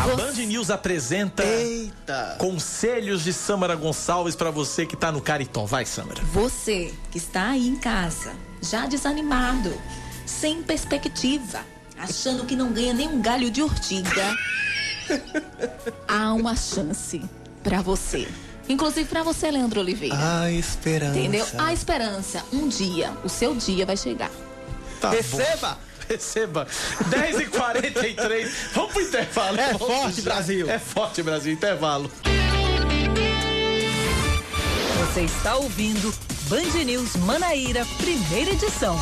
[SPEAKER 2] A Band News apresenta
[SPEAKER 3] Eita.
[SPEAKER 2] Conselhos de Samara Gonçalves pra você que tá no Caritó. Vai, Samara.
[SPEAKER 22] Você que está aí em casa, já desanimado, sem perspectiva, achando que não ganha nem um galho de urtiga, há uma chance pra você. Inclusive pra você, Leandro Oliveira.
[SPEAKER 3] A esperança.
[SPEAKER 22] Entendeu? A esperança. Um dia, o seu dia vai chegar.
[SPEAKER 2] Tá bom.
[SPEAKER 3] Receba!
[SPEAKER 2] Receba. 10h43. Vamos pro intervalo.
[SPEAKER 3] É
[SPEAKER 2] Vamos
[SPEAKER 3] forte,
[SPEAKER 2] já.
[SPEAKER 3] Brasil.
[SPEAKER 2] É forte, Brasil. Intervalo.
[SPEAKER 1] Você está ouvindo Band News Manaíra, primeira edição.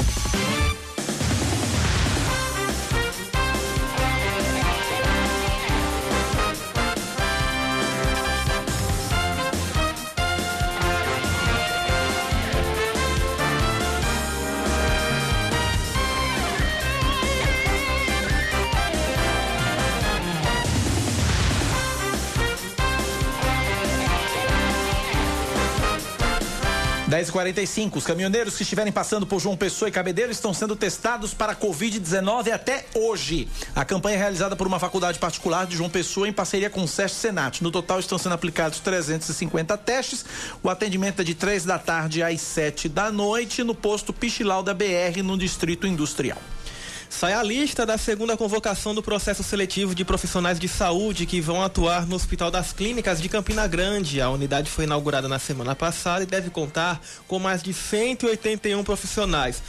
[SPEAKER 2] Dez e 45 Os caminhoneiros que estiverem passando por João Pessoa e Cabedelo estão sendo testados para Covid-19 até hoje. A campanha é realizada por uma faculdade particular de João Pessoa em parceria com o SESC Senat. No total estão sendo aplicados 350 testes. O atendimento é de 3 da tarde às 7 da noite no posto Pichilau da BR, no Distrito Industrial.
[SPEAKER 3] Sai a lista da segunda convocação do processo seletivo de profissionais de saúde que vão atuar no Hospital das Clínicas de Campina Grande. A unidade foi inaugurada na semana passada e deve contar com mais de 181 profissionais.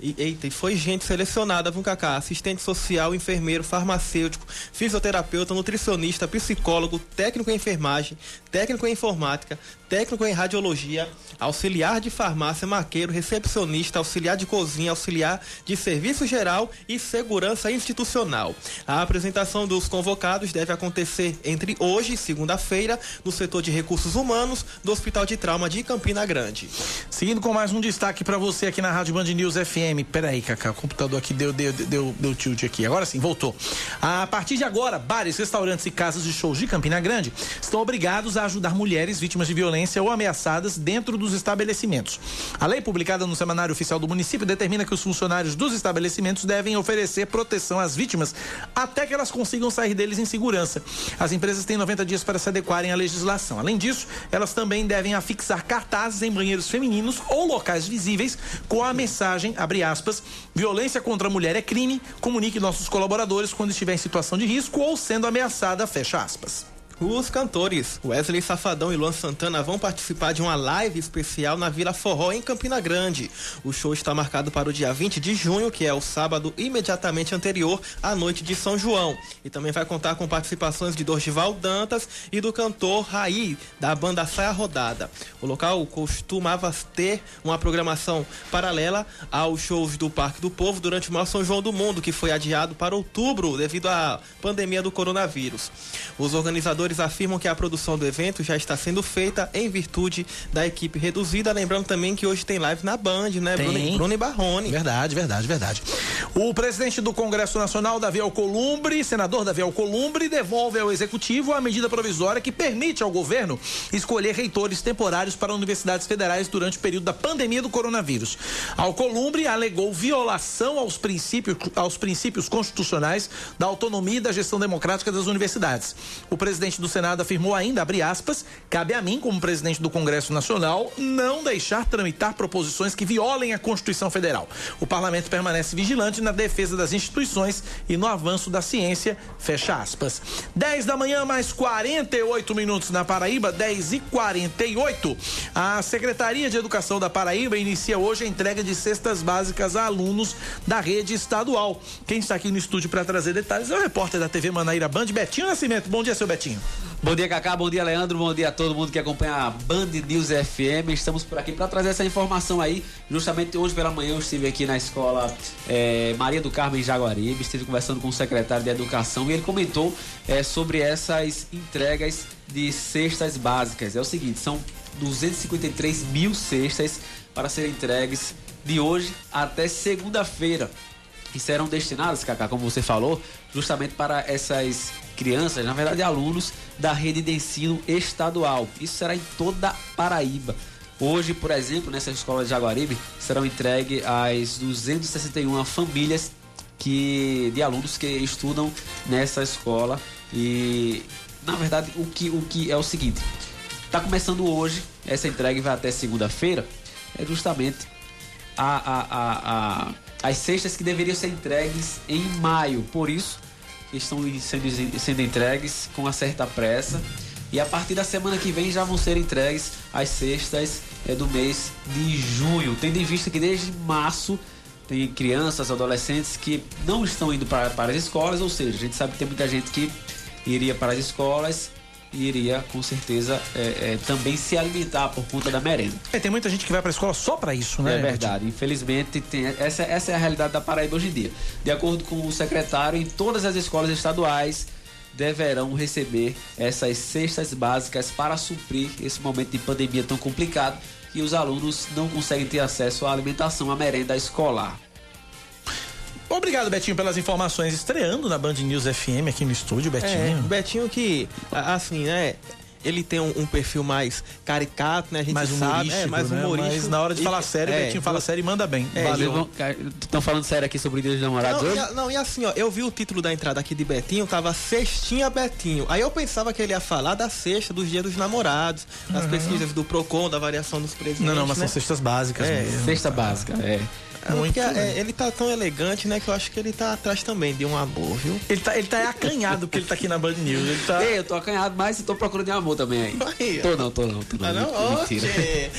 [SPEAKER 3] E, eita, e foi gente selecionada, viu, Cacá? Assistente social, enfermeiro, farmacêutico, fisioterapeuta, nutricionista, psicólogo, técnico em enfermagem, técnico em informática, técnico em radiologia, auxiliar de farmácia, maqueiro, recepcionista, auxiliar de cozinha, auxiliar de serviço geral e segurança institucional. A apresentação dos convocados deve acontecer entre hoje e segunda-feira no setor de recursos humanos do Hospital de Trauma de Campina Grande.
[SPEAKER 2] Seguindo com mais um destaque para você aqui na Rádio Band News FM. Peraí, Cacá, o computador aqui deu, deu, deu, deu tilt aqui. Agora sim, voltou. A partir de agora, bares, restaurantes e casas de shows de Campina Grande estão obrigados a ajudar mulheres vítimas de violência ou ameaçadas dentro dos estabelecimentos. A lei publicada no Semanário Oficial do Município determina que os funcionários dos estabelecimentos devem oferecer proteção às vítimas até que elas consigam sair deles em segurança. As empresas têm 90 dias para se adequarem à legislação. Além disso, elas também devem afixar cartazes em banheiros femininos ou locais visíveis com a mensagem, abre aspas, violência contra a mulher é crime, comunique nossos colaboradores quando estiver em situação de risco ou sendo ameaçada, fecha aspas.
[SPEAKER 3] Os cantores Wesley Safadão e Luan Santana vão participar de uma live especial na Vila Forró, em Campina Grande. O show está marcado para o dia 20 de junho, que é o sábado imediatamente anterior à noite de São João. E também vai contar com participações de Dorgival Dantas e do cantor Raí, da banda Saia Rodada. O local costumava ter uma programação paralela aos shows do Parque do Povo durante o maior São João do Mundo, que foi adiado para outubro devido à pandemia do coronavírus. Os organizadores afirmam que a produção do evento já está sendo feita em virtude da equipe reduzida. Lembrando também que hoje tem live na Band, né?
[SPEAKER 2] Tem.
[SPEAKER 3] Bruno, Bruno e Barrone.
[SPEAKER 2] Verdade, verdade, verdade. O presidente do Congresso Nacional, Davi Alcolumbre, senador Davi Alcolumbre, devolve ao Executivo a medida provisória que permite ao governo escolher reitores temporários para universidades federais durante o período da pandemia do coronavírus. Alcolumbre alegou violação aos princípios, aos princípios constitucionais da autonomia e da gestão democrática das universidades. O presidente do Senado afirmou ainda, abre aspas, cabe a mim, como presidente do Congresso Nacional, não deixar tramitar proposições que violem a Constituição Federal. O parlamento permanece vigilante na defesa das instituições e no avanço da ciência, fecha aspas. 10 da manhã, mais 48 minutos na Paraíba, 10 e 48. A Secretaria de Educação da Paraíba inicia hoje a entrega de cestas básicas a alunos da rede estadual. Quem está aqui no estúdio para trazer detalhes é o repórter da TV Manaíra Band, Betinho Nascimento. Bom dia, seu Betinho.
[SPEAKER 23] Bom dia, Cacá. Bom dia, Leandro. Bom dia a todo mundo que acompanha a Band News FM. Estamos por aqui para trazer essa informação aí. Justamente hoje pela manhã eu estive aqui na escola eh, Maria do Carmo em Jaguaribe. Estive conversando com o secretário de Educação e ele comentou eh, sobre essas entregas de cestas básicas. É o seguinte, são 253 mil cestas para serem entregues de hoje até segunda-feira. E serão destinadas, Cacá, como você falou, justamente para essas crianças, na verdade alunos da rede de ensino estadual. Isso será em toda Paraíba. Hoje, por exemplo, nessa escola de Jaguaribe, serão entregues as 261 famílias que, de alunos que estudam nessa escola. E, na verdade, o que, o que é o seguinte: está começando hoje, essa entrega vai até segunda-feira, é justamente a, a, a, a, as cestas que deveriam ser entregues em maio. Por isso, estão sendo, sendo entregues com uma certa pressa. E a partir da semana que vem já vão ser entregues as cestas é, do mês de junho. Tendo em vista que desde março tem crianças, adolescentes que não estão indo para, para as escolas, ou seja, a gente sabe que tem muita gente que iria para as escolas iria com certeza é, é, também se alimentar por conta da merenda.
[SPEAKER 2] É, tem muita gente que vai para a escola só para isso, né?
[SPEAKER 23] É verdade. Infelizmente, tem, essa, essa é a realidade da Paraíba hoje em dia. De acordo com o secretário, em todas as escolas estaduais deverão receber essas cestas básicas para suprir esse momento de pandemia tão complicado que os alunos não conseguem ter acesso à alimentação, à merenda escolar.
[SPEAKER 2] Obrigado, Betinho, pelas informações. Estreando na Band News FM aqui no estúdio, Betinho.
[SPEAKER 3] É, Betinho que, assim, né? Ele tem um, um, perfil mais caricato, né? A gente
[SPEAKER 2] mais
[SPEAKER 3] sabe,
[SPEAKER 2] é,
[SPEAKER 3] mais
[SPEAKER 2] né?
[SPEAKER 3] humorístico.
[SPEAKER 2] Mas na hora de falar sério, é, Betinho fala sério e manda bem.
[SPEAKER 23] É, Valeu. Estão falando sério aqui sobre o Dia dos Namorados
[SPEAKER 3] não,
[SPEAKER 23] hoje?
[SPEAKER 3] E, não, e assim, ó, eu vi o título da entrada aqui de Betinho, tava Cestinha Betinho. Aí eu pensava que ele ia falar da cesta dos Dias dos Namorados, das uhum. pesquisas do PROCON, da variação dos preços.
[SPEAKER 2] Não, não, mas
[SPEAKER 3] né?
[SPEAKER 2] são cestas básicas
[SPEAKER 3] é,
[SPEAKER 2] mesmo.
[SPEAKER 23] Cesta básica, é.
[SPEAKER 2] Muito
[SPEAKER 3] porque,
[SPEAKER 2] bem.
[SPEAKER 3] é, ele tá tão elegante, né, que eu acho que ele tá atrás também de um amor, viu?
[SPEAKER 2] Ele tá, ele tá acanhado porque ele tá aqui na Band News. Ele tá...
[SPEAKER 23] Ei, eu tô acanhado, mas eu tô procurando de amor também aí.
[SPEAKER 3] Aí,
[SPEAKER 23] Tô não, tô não, tô não.
[SPEAKER 3] Ah, não?
[SPEAKER 23] Mentira.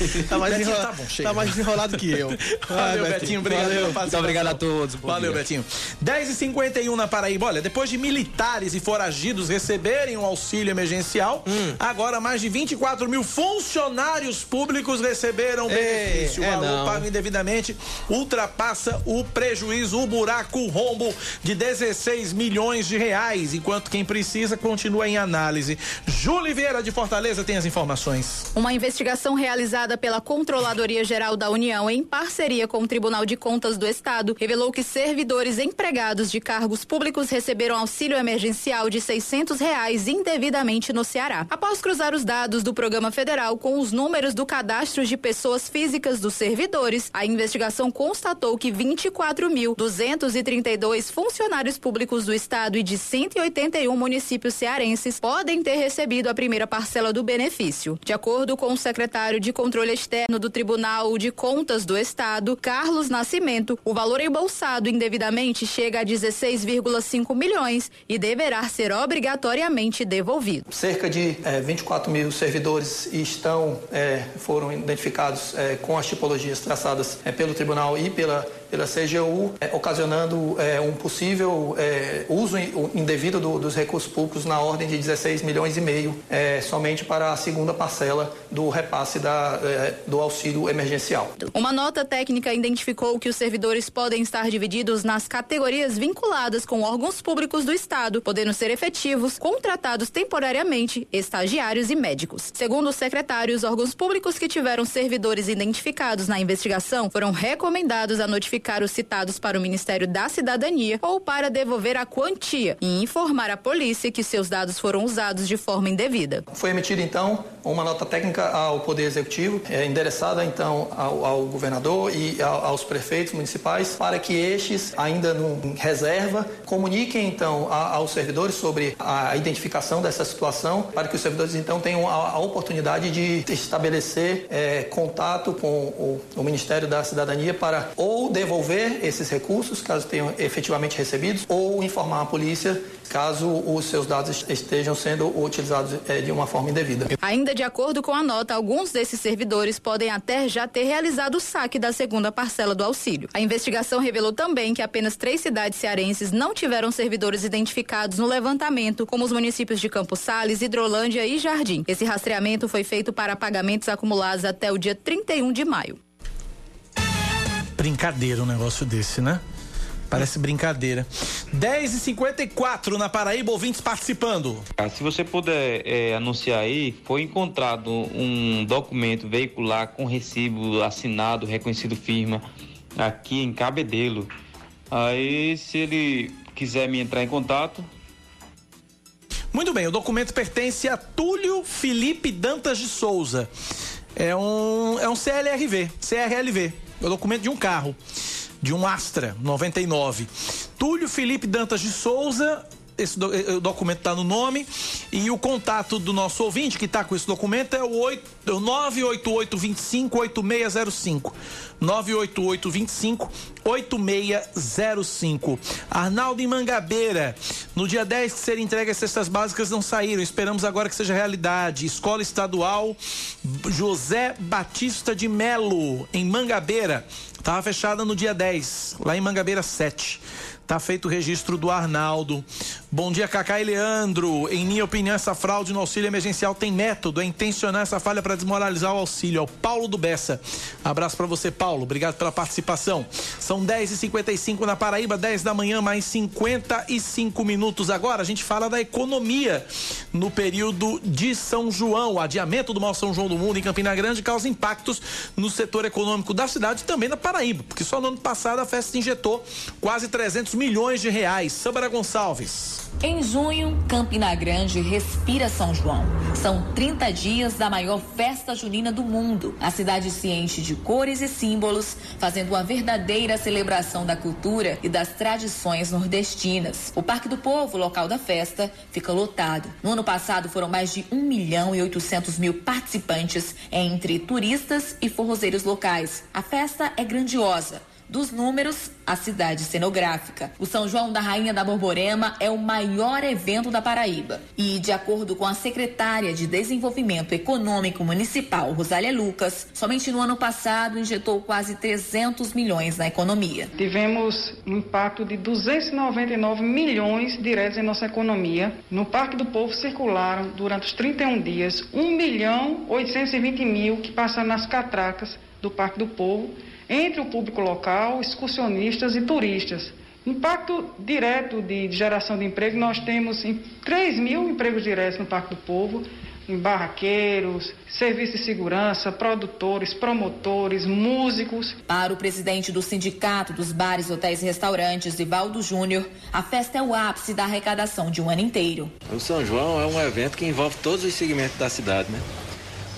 [SPEAKER 3] Oxe, tá mais,
[SPEAKER 2] Betinho,
[SPEAKER 3] enrola-
[SPEAKER 2] tá bom, chega.
[SPEAKER 3] tá mais enrolado que eu.
[SPEAKER 2] Valeu,
[SPEAKER 3] Ai,
[SPEAKER 2] Betinho. Obrigado
[SPEAKER 3] Valeu.
[SPEAKER 23] Muito obrigado a todos.
[SPEAKER 2] Valeu,
[SPEAKER 23] dia.
[SPEAKER 2] Betinho. 10h51 na Paraíba. Olha, depois de militares e foragidos receberem o auxílio emergencial,
[SPEAKER 3] Hum.
[SPEAKER 2] agora mais de 24 mil funcionários públicos receberam o
[SPEAKER 3] É,
[SPEAKER 2] benefício. O
[SPEAKER 3] é
[SPEAKER 2] valor
[SPEAKER 3] não.
[SPEAKER 2] pago indevidamente ultrapassa o prejuízo, o buraco, o rombo de 16 milhões de reais, enquanto quem precisa continua em análise. Júlio Vieira de Fortaleza tem as informações.
[SPEAKER 24] Uma investigação realizada pela Controladoria Geral da União em parceria com o Tribunal de Contas do Estado revelou que servidores empregados de cargos públicos receberam auxílio emergencial de 600 reais indevidamente no Ceará. Após cruzar os dados do programa federal com os números do cadastro de pessoas físicas dos servidores, a investigação constatou que 24.232 funcionários públicos do estado e de 181 municípios cearenses podem ter recebido a primeira parcela do benefício. De acordo com o secretário de Controle Externo do Tribunal de Contas do Estado, Carlos Nascimento, o valor embolsado indevidamente chega a 16,5 milhões e deverá ser obrigatoriamente devolvido.
[SPEAKER 25] Cerca de eh, 24 mil servidores estão, eh, foram identificados eh, com as tipologias traçadas eh, pelo tribunal e pela, pela CGU, eh, ocasionando eh, um possível eh, uso indevido do- dos recursos públicos na ordem de 16 milhões e meio, eh, somente para a segunda parcela do repasse da, eh, do auxílio emergencial.
[SPEAKER 24] Uma nota técnica identificou que os servidores podem estar divididos nas categorias vinculadas com órgãos públicos do Estado, podendo ser efetivos, contratados temporariamente, estagiários e médicos. Segundo o secretário, os órgãos públicos que tiveram servidores identificados na investigação foram recomendados a notificar os citados para o Ministério da Cidadania ou para devolver a quantia e informar a polícia que seus dados foram usados de forma indevida.
[SPEAKER 25] Foi emitida então uma nota técnica ao Poder Executivo, é, endereçada então ao, ao governador e ao- aos prefeitos municipais, para que estes, ainda em reserva, comuniquem então a- aos servidores sobre a identificação dessa situação, para que os servidores então tenham a, a oportunidade de estabelecer é, contato com o, o Ministério da Cidadania para ou devolver esses recursos, caso tenham efetivamente recebidos, ou informar a polícia caso os seus dados estejam sendo utilizados eh, de uma forma indevida.
[SPEAKER 24] Ainda de acordo com a nota, alguns desses servidores podem até já ter realizado o saque da segunda parcela do auxílio. A investigação revelou também que apenas três cidades cearenses não tiveram servidores identificados no levantamento, como os municípios de Campos Sales, Hidrolândia e Jardim. Esse rastreamento foi feito para pagamentos acumulados até o dia 31 de maio.
[SPEAKER 2] Brincadeira um negócio desse, né? Parece brincadeira. 10h54 na Paraíba, ouvintes participando.
[SPEAKER 26] Ah, Se você puder eh, anunciar aí, foi encontrado um documento veicular com recibo assinado, reconhecido firma, aqui em Cabedelo. Aí, se ele quiser me entrar em contato,
[SPEAKER 2] Muito bem, o documento pertence a Túlio Felipe Dantas de Souza. É um, é um CLRV, CRLV. É o documento de um carro, de um Astra 99. Túlio Felipe Dantas de Souza. Esse do- eh, documento está no nome e o contato do nosso ouvinte que está com esse documento é o, 8, é o 988-25-8605. 988-25-8605. Arnaldo em Mangabeira. No dia 10 que serem entregues as cestas básicas não saíram. Esperamos agora que seja realidade. Escola Estadual José Batista de Melo, em Mangabeira. Estava fechada no dia 10, lá em Mangabeira 7. Tá feito o registro do Arnaldo. Bom dia, Cacá e Leandro. Em minha opinião, essa fraude no auxílio emergencial tem método. É intencionar essa falha para desmoralizar o auxílio. É o Paulo do Bessa. Abraço para você, Paulo. Obrigado pela participação. São 10h55 na Paraíba, 10 da manhã, mais 55 minutos. Agora a gente fala da economia no período de São João. O adiamento do maior São João do mundo em Campina Grande causa impactos no setor econômico da cidade e também na Paraíba, porque só no ano passado a festa injetou quase 300 milhões de reais. Sâmara Gonçalves.
[SPEAKER 22] Em junho, Campina Grande respira São João. São 30 dias da maior festa junina do mundo. A cidade se enche de cores e símbolos, fazendo uma verdadeira celebração da cultura e das tradições nordestinas. O Parque do Povo, local da festa, fica lotado. No ano passado foram mais de 1 milhão e 800 mil participantes entre turistas e forrozeiros locais. A festa é grandiosa. Dos números, a cidade cenográfica. O São João da Rainha da Borborema é o maior evento da Paraíba. E, de acordo com a secretária de Desenvolvimento Econômico Municipal, Rosália Lucas, somente no ano passado injetou quase 300 milhões na economia.
[SPEAKER 27] Tivemos um impacto de 299 milhões diretos em nossa economia. No Parque do Povo circularam, durante os 31 dias, 1 milhão 820 mil que passaram nas catracas do Parque do Povo entre o público local, excursionistas e turistas. Impacto direto de geração de emprego, nós temos 3 mil empregos diretos no Parque do Povo, em barraqueiros, serviço de segurança, produtores, promotores, músicos.
[SPEAKER 22] Para o presidente do Sindicato dos Bares, Hotéis e Restaurantes, Ivaldo Júnior, a festa é o ápice da arrecadação de um ano inteiro.
[SPEAKER 28] O São João é um evento que envolve todos os segmentos da cidade, né?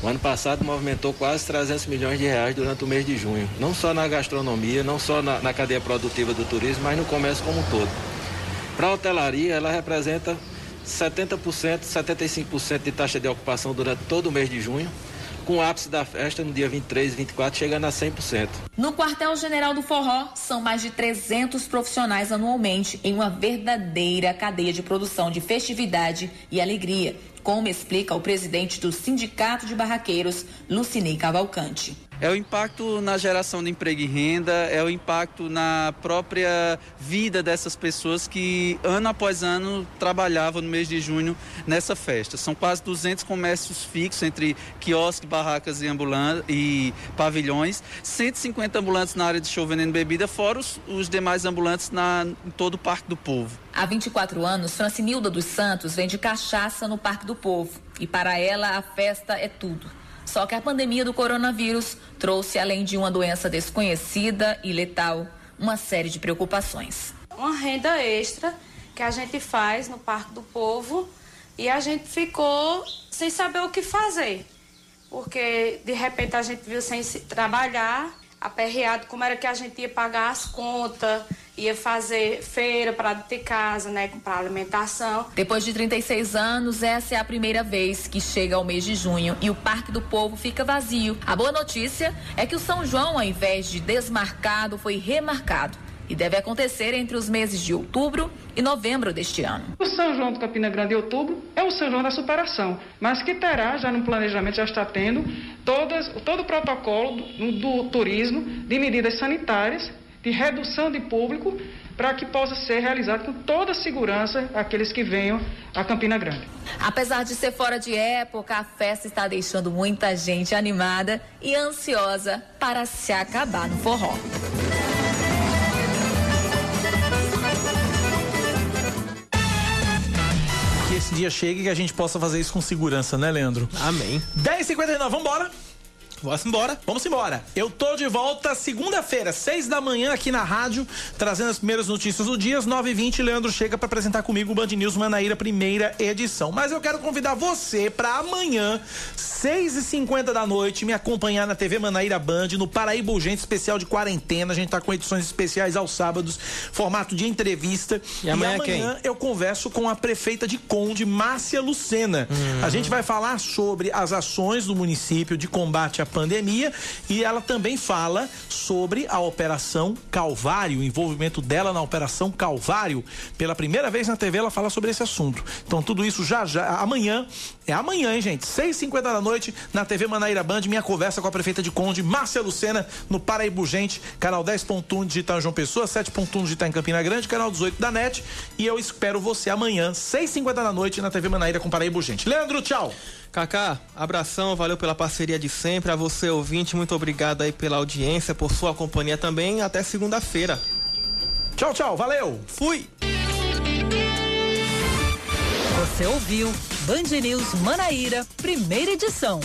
[SPEAKER 28] O ano passado movimentou quase 300 milhões de reais durante o mês de junho, não só na gastronomia, não só na, na cadeia produtiva do turismo, mas no comércio como um todo. Para a hotelaria, ela representa 70%, 75% de taxa de ocupação durante todo o mês de junho, com o ápice da festa no dia 23 e 24 chegando a 100%.
[SPEAKER 22] No quartel-general do Forró, são mais de 300 profissionais anualmente em uma verdadeira cadeia de produção de festividade e alegria como explica o presidente do Sindicato de Barraqueiros, Lucinei Cavalcante.
[SPEAKER 29] É o impacto na geração de emprego e renda, é o impacto na própria vida dessas pessoas que ano após ano trabalhavam no mês de junho nessa festa. São quase 200 comércios fixos entre quiosques, barracas e, e pavilhões, 150 ambulantes na área de show vendendo bebida, fora os, os demais ambulantes na, em todo o Parque do Povo.
[SPEAKER 22] Há 24 anos, Francinilda dos Santos vende cachaça no Parque do Povo e para ela a festa é tudo. Só que a pandemia do coronavírus trouxe, além de uma doença desconhecida e letal, uma série de preocupações.
[SPEAKER 30] Uma renda extra que a gente faz no Parque do Povo e a gente ficou sem saber o que fazer. Porque de repente a gente viu sem trabalhar, aperreado como era que a gente ia pagar as contas ia fazer feira para ter casa, né, comprar alimentação.
[SPEAKER 22] Depois de 36 anos, essa é a primeira vez que chega ao mês de junho e o Parque do Povo fica vazio. A boa notícia é que o São João, ao invés de desmarcado, foi remarcado e deve acontecer entre os meses de outubro e novembro deste ano.
[SPEAKER 27] O São João do Campina Grande em outubro é o São João da superação, mas que terá, já no planejamento, já está tendo, todas, todo o protocolo do, do turismo de medidas sanitárias de redução de público para que possa ser realizado com toda a segurança aqueles que venham a Campina Grande.
[SPEAKER 22] Apesar de ser fora de época, a festa está deixando muita gente animada e ansiosa para se acabar no forró.
[SPEAKER 2] Esse dia chegue e que a gente possa fazer isso com segurança, né, Leandro?
[SPEAKER 3] Amém.
[SPEAKER 2] 10h59, vamos embora.
[SPEAKER 3] Vamos embora.
[SPEAKER 2] Vamos embora. Eu tô de volta segunda-feira, seis da manhã aqui na rádio, trazendo as primeiras notícias do dia. Às 9h20, Leandro chega para apresentar comigo o Band News Manaíra, primeira edição. Mas eu quero convidar você para amanhã, 6h50 da noite, me acompanhar na TV Manaíra Band, no Paraíba Urgente Especial de Quarentena. A gente tá com edições especiais aos sábados, formato de entrevista.
[SPEAKER 3] E amanhã,
[SPEAKER 2] e amanhã eu converso com a prefeita de Conde, Márcia Lucena. Hum. A gente vai falar sobre as ações do município de combate à pandemia e ela também fala sobre a Operação Calvário, o envolvimento dela na Operação Calvário. Pela primeira vez na TV ela fala sobre esse assunto. Então tudo isso já já amanhã, é amanhã, hein, gente? 6h50 da noite na TV Manaíra Band, minha conversa com a prefeita de Conde, Márcia Lucena, no Paraíba Gente, canal 10.1 digital João Pessoa, 7.1 digital em Campina Grande, canal 18 da NET. E eu espero você amanhã, 6h50 da noite, na TV Manaíra com Paraíba Gente. Leandro, tchau!
[SPEAKER 3] Kaká, abração, valeu pela parceria de sempre. A você, ouvinte, muito obrigado aí pela audiência, por sua companhia também. Até segunda-feira.
[SPEAKER 2] Tchau, tchau, valeu.
[SPEAKER 3] Fui.
[SPEAKER 1] Você ouviu Band News Manaíra, primeira edição.